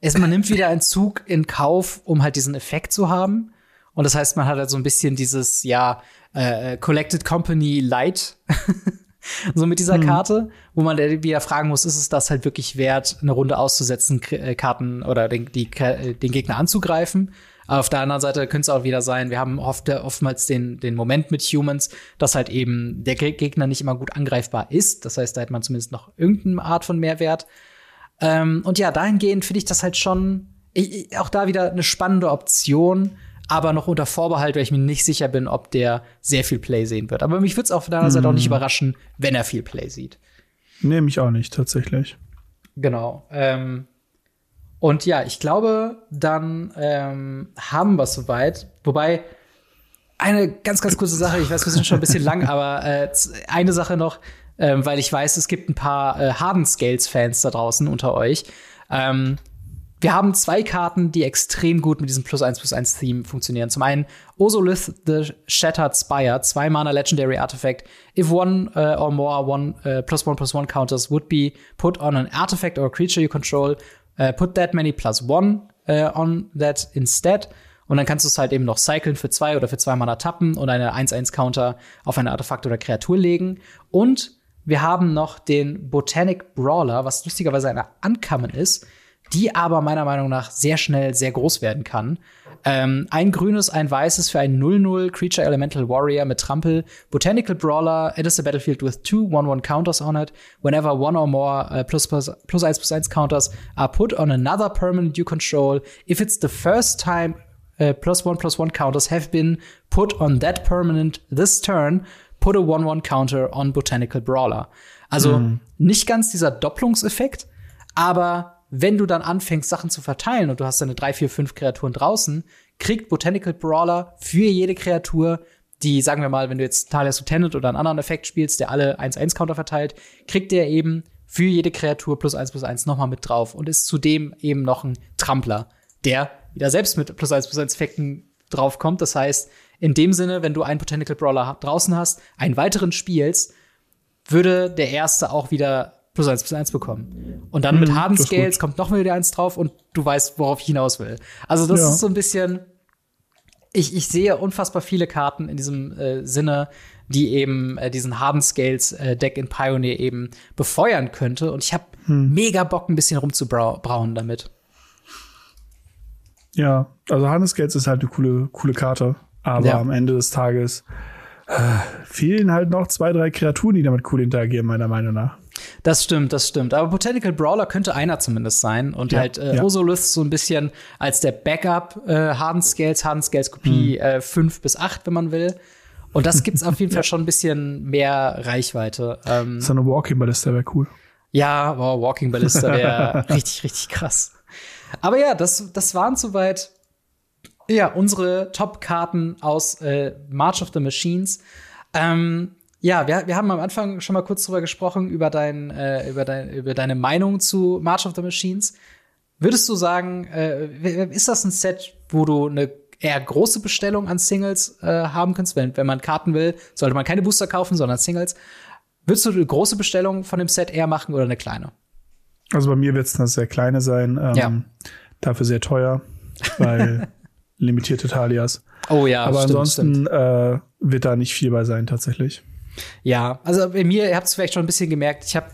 es, man nimmt wieder einen Zug in Kauf, um halt diesen Effekt zu haben. Und das heißt, man hat halt so ein bisschen dieses, ja, äh, Collected Company Light so mit dieser Karte, wo man wieder fragen muss, ist es das halt wirklich wert, eine Runde auszusetzen, äh, Karten oder den, die, äh, den Gegner anzugreifen? Aber auf der anderen Seite könnte es auch wieder sein, wir haben oft, oftmals den, den Moment mit Humans, dass halt eben der Ge- Gegner nicht immer gut angreifbar ist. Das heißt, da hat man zumindest noch irgendeine Art von Mehrwert. Ähm, und ja, dahingehend finde ich das halt schon ich, auch da wieder eine spannende Option, aber noch unter Vorbehalt, weil ich mir nicht sicher bin, ob der sehr viel Play sehen wird. Aber mich würde es auf der anderen Seite auch nicht überraschen, wenn er viel Play sieht. Nee, mich auch nicht, tatsächlich. Genau. Ähm, und ja, ich glaube, dann ähm, haben wir es soweit. Wobei, eine ganz, ganz kurze Sache, ich weiß, wir sind schon ein bisschen lang, aber äh, eine Sache noch, ähm, weil ich weiß, es gibt ein paar äh, Harden Scales-Fans da draußen unter euch. Ähm, wir haben zwei Karten, die extrem gut mit diesem plus 1 plus 1 Theme funktionieren. Zum einen Osolith the Shattered Spire, zwei Mana Legendary Artifact. If one uh, or more one uh, plus one plus one counters would be put on an artifact or creature you control, uh, put that many plus one on that instead. Und dann kannst du es halt eben noch cyclen für zwei oder für zwei Mana tappen und eine 1-1-Counter auf eine Artefakt oder Kreatur legen. Und wir haben noch den Botanic Brawler, was lustigerweise eine Uncommon ist, die aber meiner Meinung nach sehr schnell sehr groß werden kann. Ähm, ein grünes, ein weißes für einen 0-0 Creature Elemental Warrior mit Trampel. Botanical Brawler enters the battlefield with two 1-1 counters on it. Whenever one or more uh, plus, plus, plus 1 plus 1 counters are put on another permanent you control, if it's the first time uh, plus 1 plus 1 counters have been put on that permanent this turn, put a 1-1 counter on Botanical Brawler. Also mhm. nicht ganz dieser Doppelungseffekt, aber wenn du dann anfängst, Sachen zu verteilen und du hast deine drei, vier, fünf Kreaturen draußen, kriegt Botanical Brawler für jede Kreatur, die, sagen wir mal, wenn du jetzt Talias Lieutenant oder einen anderen Effekt spielst, der alle 1-1-Counter verteilt, kriegt der eben für jede Kreatur plus 1 plus 1 nochmal mit drauf und ist zudem eben noch ein Trampler, der wieder selbst mit plus 1 plus 1 Effekten draufkommt. Das heißt, in dem Sinne, wenn du einen Botanical Brawler draußen hast, einen weiteren spielst, würde der erste auch wieder plus eins plus eins bekommen. Und dann mit hm, harten Scales kommt noch mal wieder eins drauf und du weißt, worauf ich hinaus will. Also das ja. ist so ein bisschen, ich, ich sehe unfassbar viele Karten in diesem äh, Sinne, die eben äh, diesen Harden Scales äh, Deck in Pioneer eben befeuern könnte. Und ich habe hm. mega Bock, ein bisschen rumzubrauen damit. Ja, also Harden Scales ist halt eine coole, coole Karte. Aber ja. am Ende des Tages äh, fehlen halt noch zwei, drei Kreaturen, die damit cool interagieren, meiner Meinung nach. Das stimmt, das stimmt. Aber Botanical Brawler könnte einer zumindest sein. Und ja, halt äh, ja. Osolith so ein bisschen als der Backup äh, Harden Scales, Harden Scales Kopie 5 hm. äh, bis 8, wenn man will. Und das gibt's auf jeden Fall schon ein bisschen mehr Reichweite. Ähm, so eine Walking Ballista wäre cool. Ja, wow, Walking Ballista wäre richtig, richtig krass. Aber ja, das, das waren soweit ja, unsere Top-Karten aus äh, March of the Machines. Ähm, ja, wir, wir haben am Anfang schon mal kurz drüber gesprochen, über, dein, äh, über, dein, über deine Meinung zu March of the Machines. Würdest du sagen, äh, ist das ein Set, wo du eine eher große Bestellung an Singles äh, haben kannst? Wenn, wenn man Karten will, sollte man keine Booster kaufen, sondern Singles. Würdest du eine große Bestellung von dem Set eher machen oder eine kleine? Also bei mir wird es eine sehr kleine sein. Ähm, ja. Dafür sehr teuer, weil limitierte Talias. Oh ja, Aber stimmt, ansonsten stimmt. Äh, wird da nicht viel bei sein tatsächlich. Ja, also bei mir, ihr habt es vielleicht schon ein bisschen gemerkt, ich habe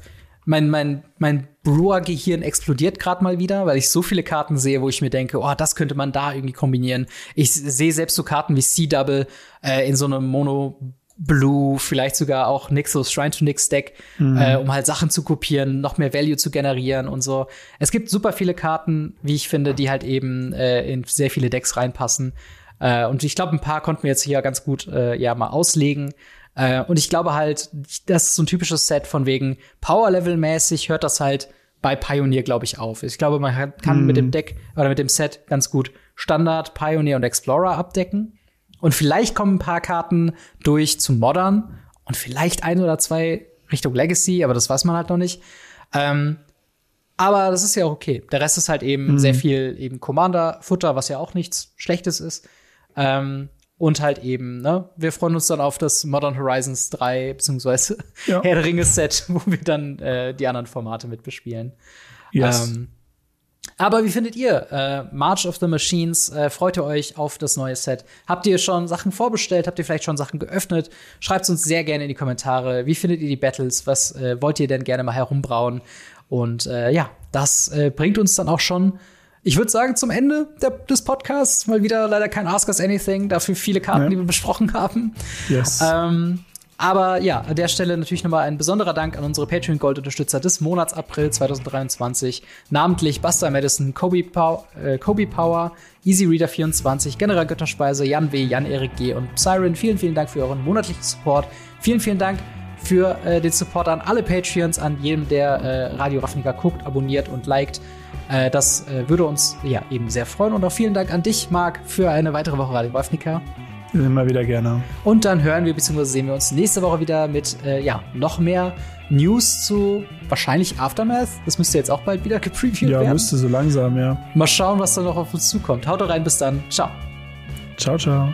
mein, mein, mein Brewer-Gehirn explodiert gerade mal wieder, weil ich so viele Karten sehe, wo ich mir denke, oh, das könnte man da irgendwie kombinieren. Ich sehe selbst so Karten wie C-Double äh, in so einem Mono Blue, vielleicht sogar auch Nixos Shrine to Nix Deck, mhm. äh, um halt Sachen zu kopieren, noch mehr Value zu generieren und so. Es gibt super viele Karten, wie ich finde, die halt eben äh, in sehr viele Decks reinpassen. Äh, und ich glaube, ein paar konnten wir jetzt hier ganz gut äh, ja mal auslegen. Äh, und ich glaube halt, das ist so ein typisches Set von wegen Power-Level-mäßig hört das halt bei Pioneer, glaube ich, auf. Ich glaube, man kann mm. mit dem Deck oder mit dem Set ganz gut Standard, Pioneer und Explorer abdecken. Und vielleicht kommen ein paar Karten durch zu Modern und vielleicht ein oder zwei Richtung Legacy, aber das weiß man halt noch nicht. Ähm, aber das ist ja auch okay. Der Rest ist halt eben mm. sehr viel eben Commander-Futter, was ja auch nichts Schlechtes ist. Ähm, und halt eben, ne, wir freuen uns dann auf das Modern Horizons 3 beziehungsweise ja. Herr der Ringe Set, wo wir dann äh, die anderen Formate mit bespielen. Yes. Ähm, aber wie findet ihr äh, March of the Machines? Äh, freut ihr euch auf das neue Set? Habt ihr schon Sachen vorbestellt? Habt ihr vielleicht schon Sachen geöffnet? Schreibt uns sehr gerne in die Kommentare. Wie findet ihr die Battles? Was äh, wollt ihr denn gerne mal herumbrauen? Und äh, ja, das äh, bringt uns dann auch schon ich würde sagen, zum Ende der, des Podcasts mal wieder leider kein Ask Us Anything, dafür viele Karten, ja. die wir besprochen haben. Yes. Ähm, aber ja, an der Stelle natürlich nochmal ein besonderer Dank an unsere Patreon Gold Unterstützer des Monats April 2023, namentlich Buster Madison, Kobe, Pow äh, Kobe Power, Easy Reader 24, General Götterspeise, Jan W., Jan Erik G. und Siren. Vielen, vielen Dank für euren monatlichen Support. Vielen, vielen Dank für äh, den Support an alle Patreons, an jedem, der äh, Radio Ravnica guckt, abonniert und liked. Äh, das äh, würde uns ja eben sehr freuen. Und auch vielen Dank an dich, Marc, für eine weitere Woche Radio Ravnica. Immer wieder gerne. Und dann hören wir bzw. sehen wir uns nächste Woche wieder mit äh, ja, noch mehr News zu wahrscheinlich Aftermath. Das müsste jetzt auch bald wieder gepreviewt Ja, werden. müsste so langsam, ja. Mal schauen, was da noch auf uns zukommt. Haut rein, bis dann. Ciao. Ciao, ciao.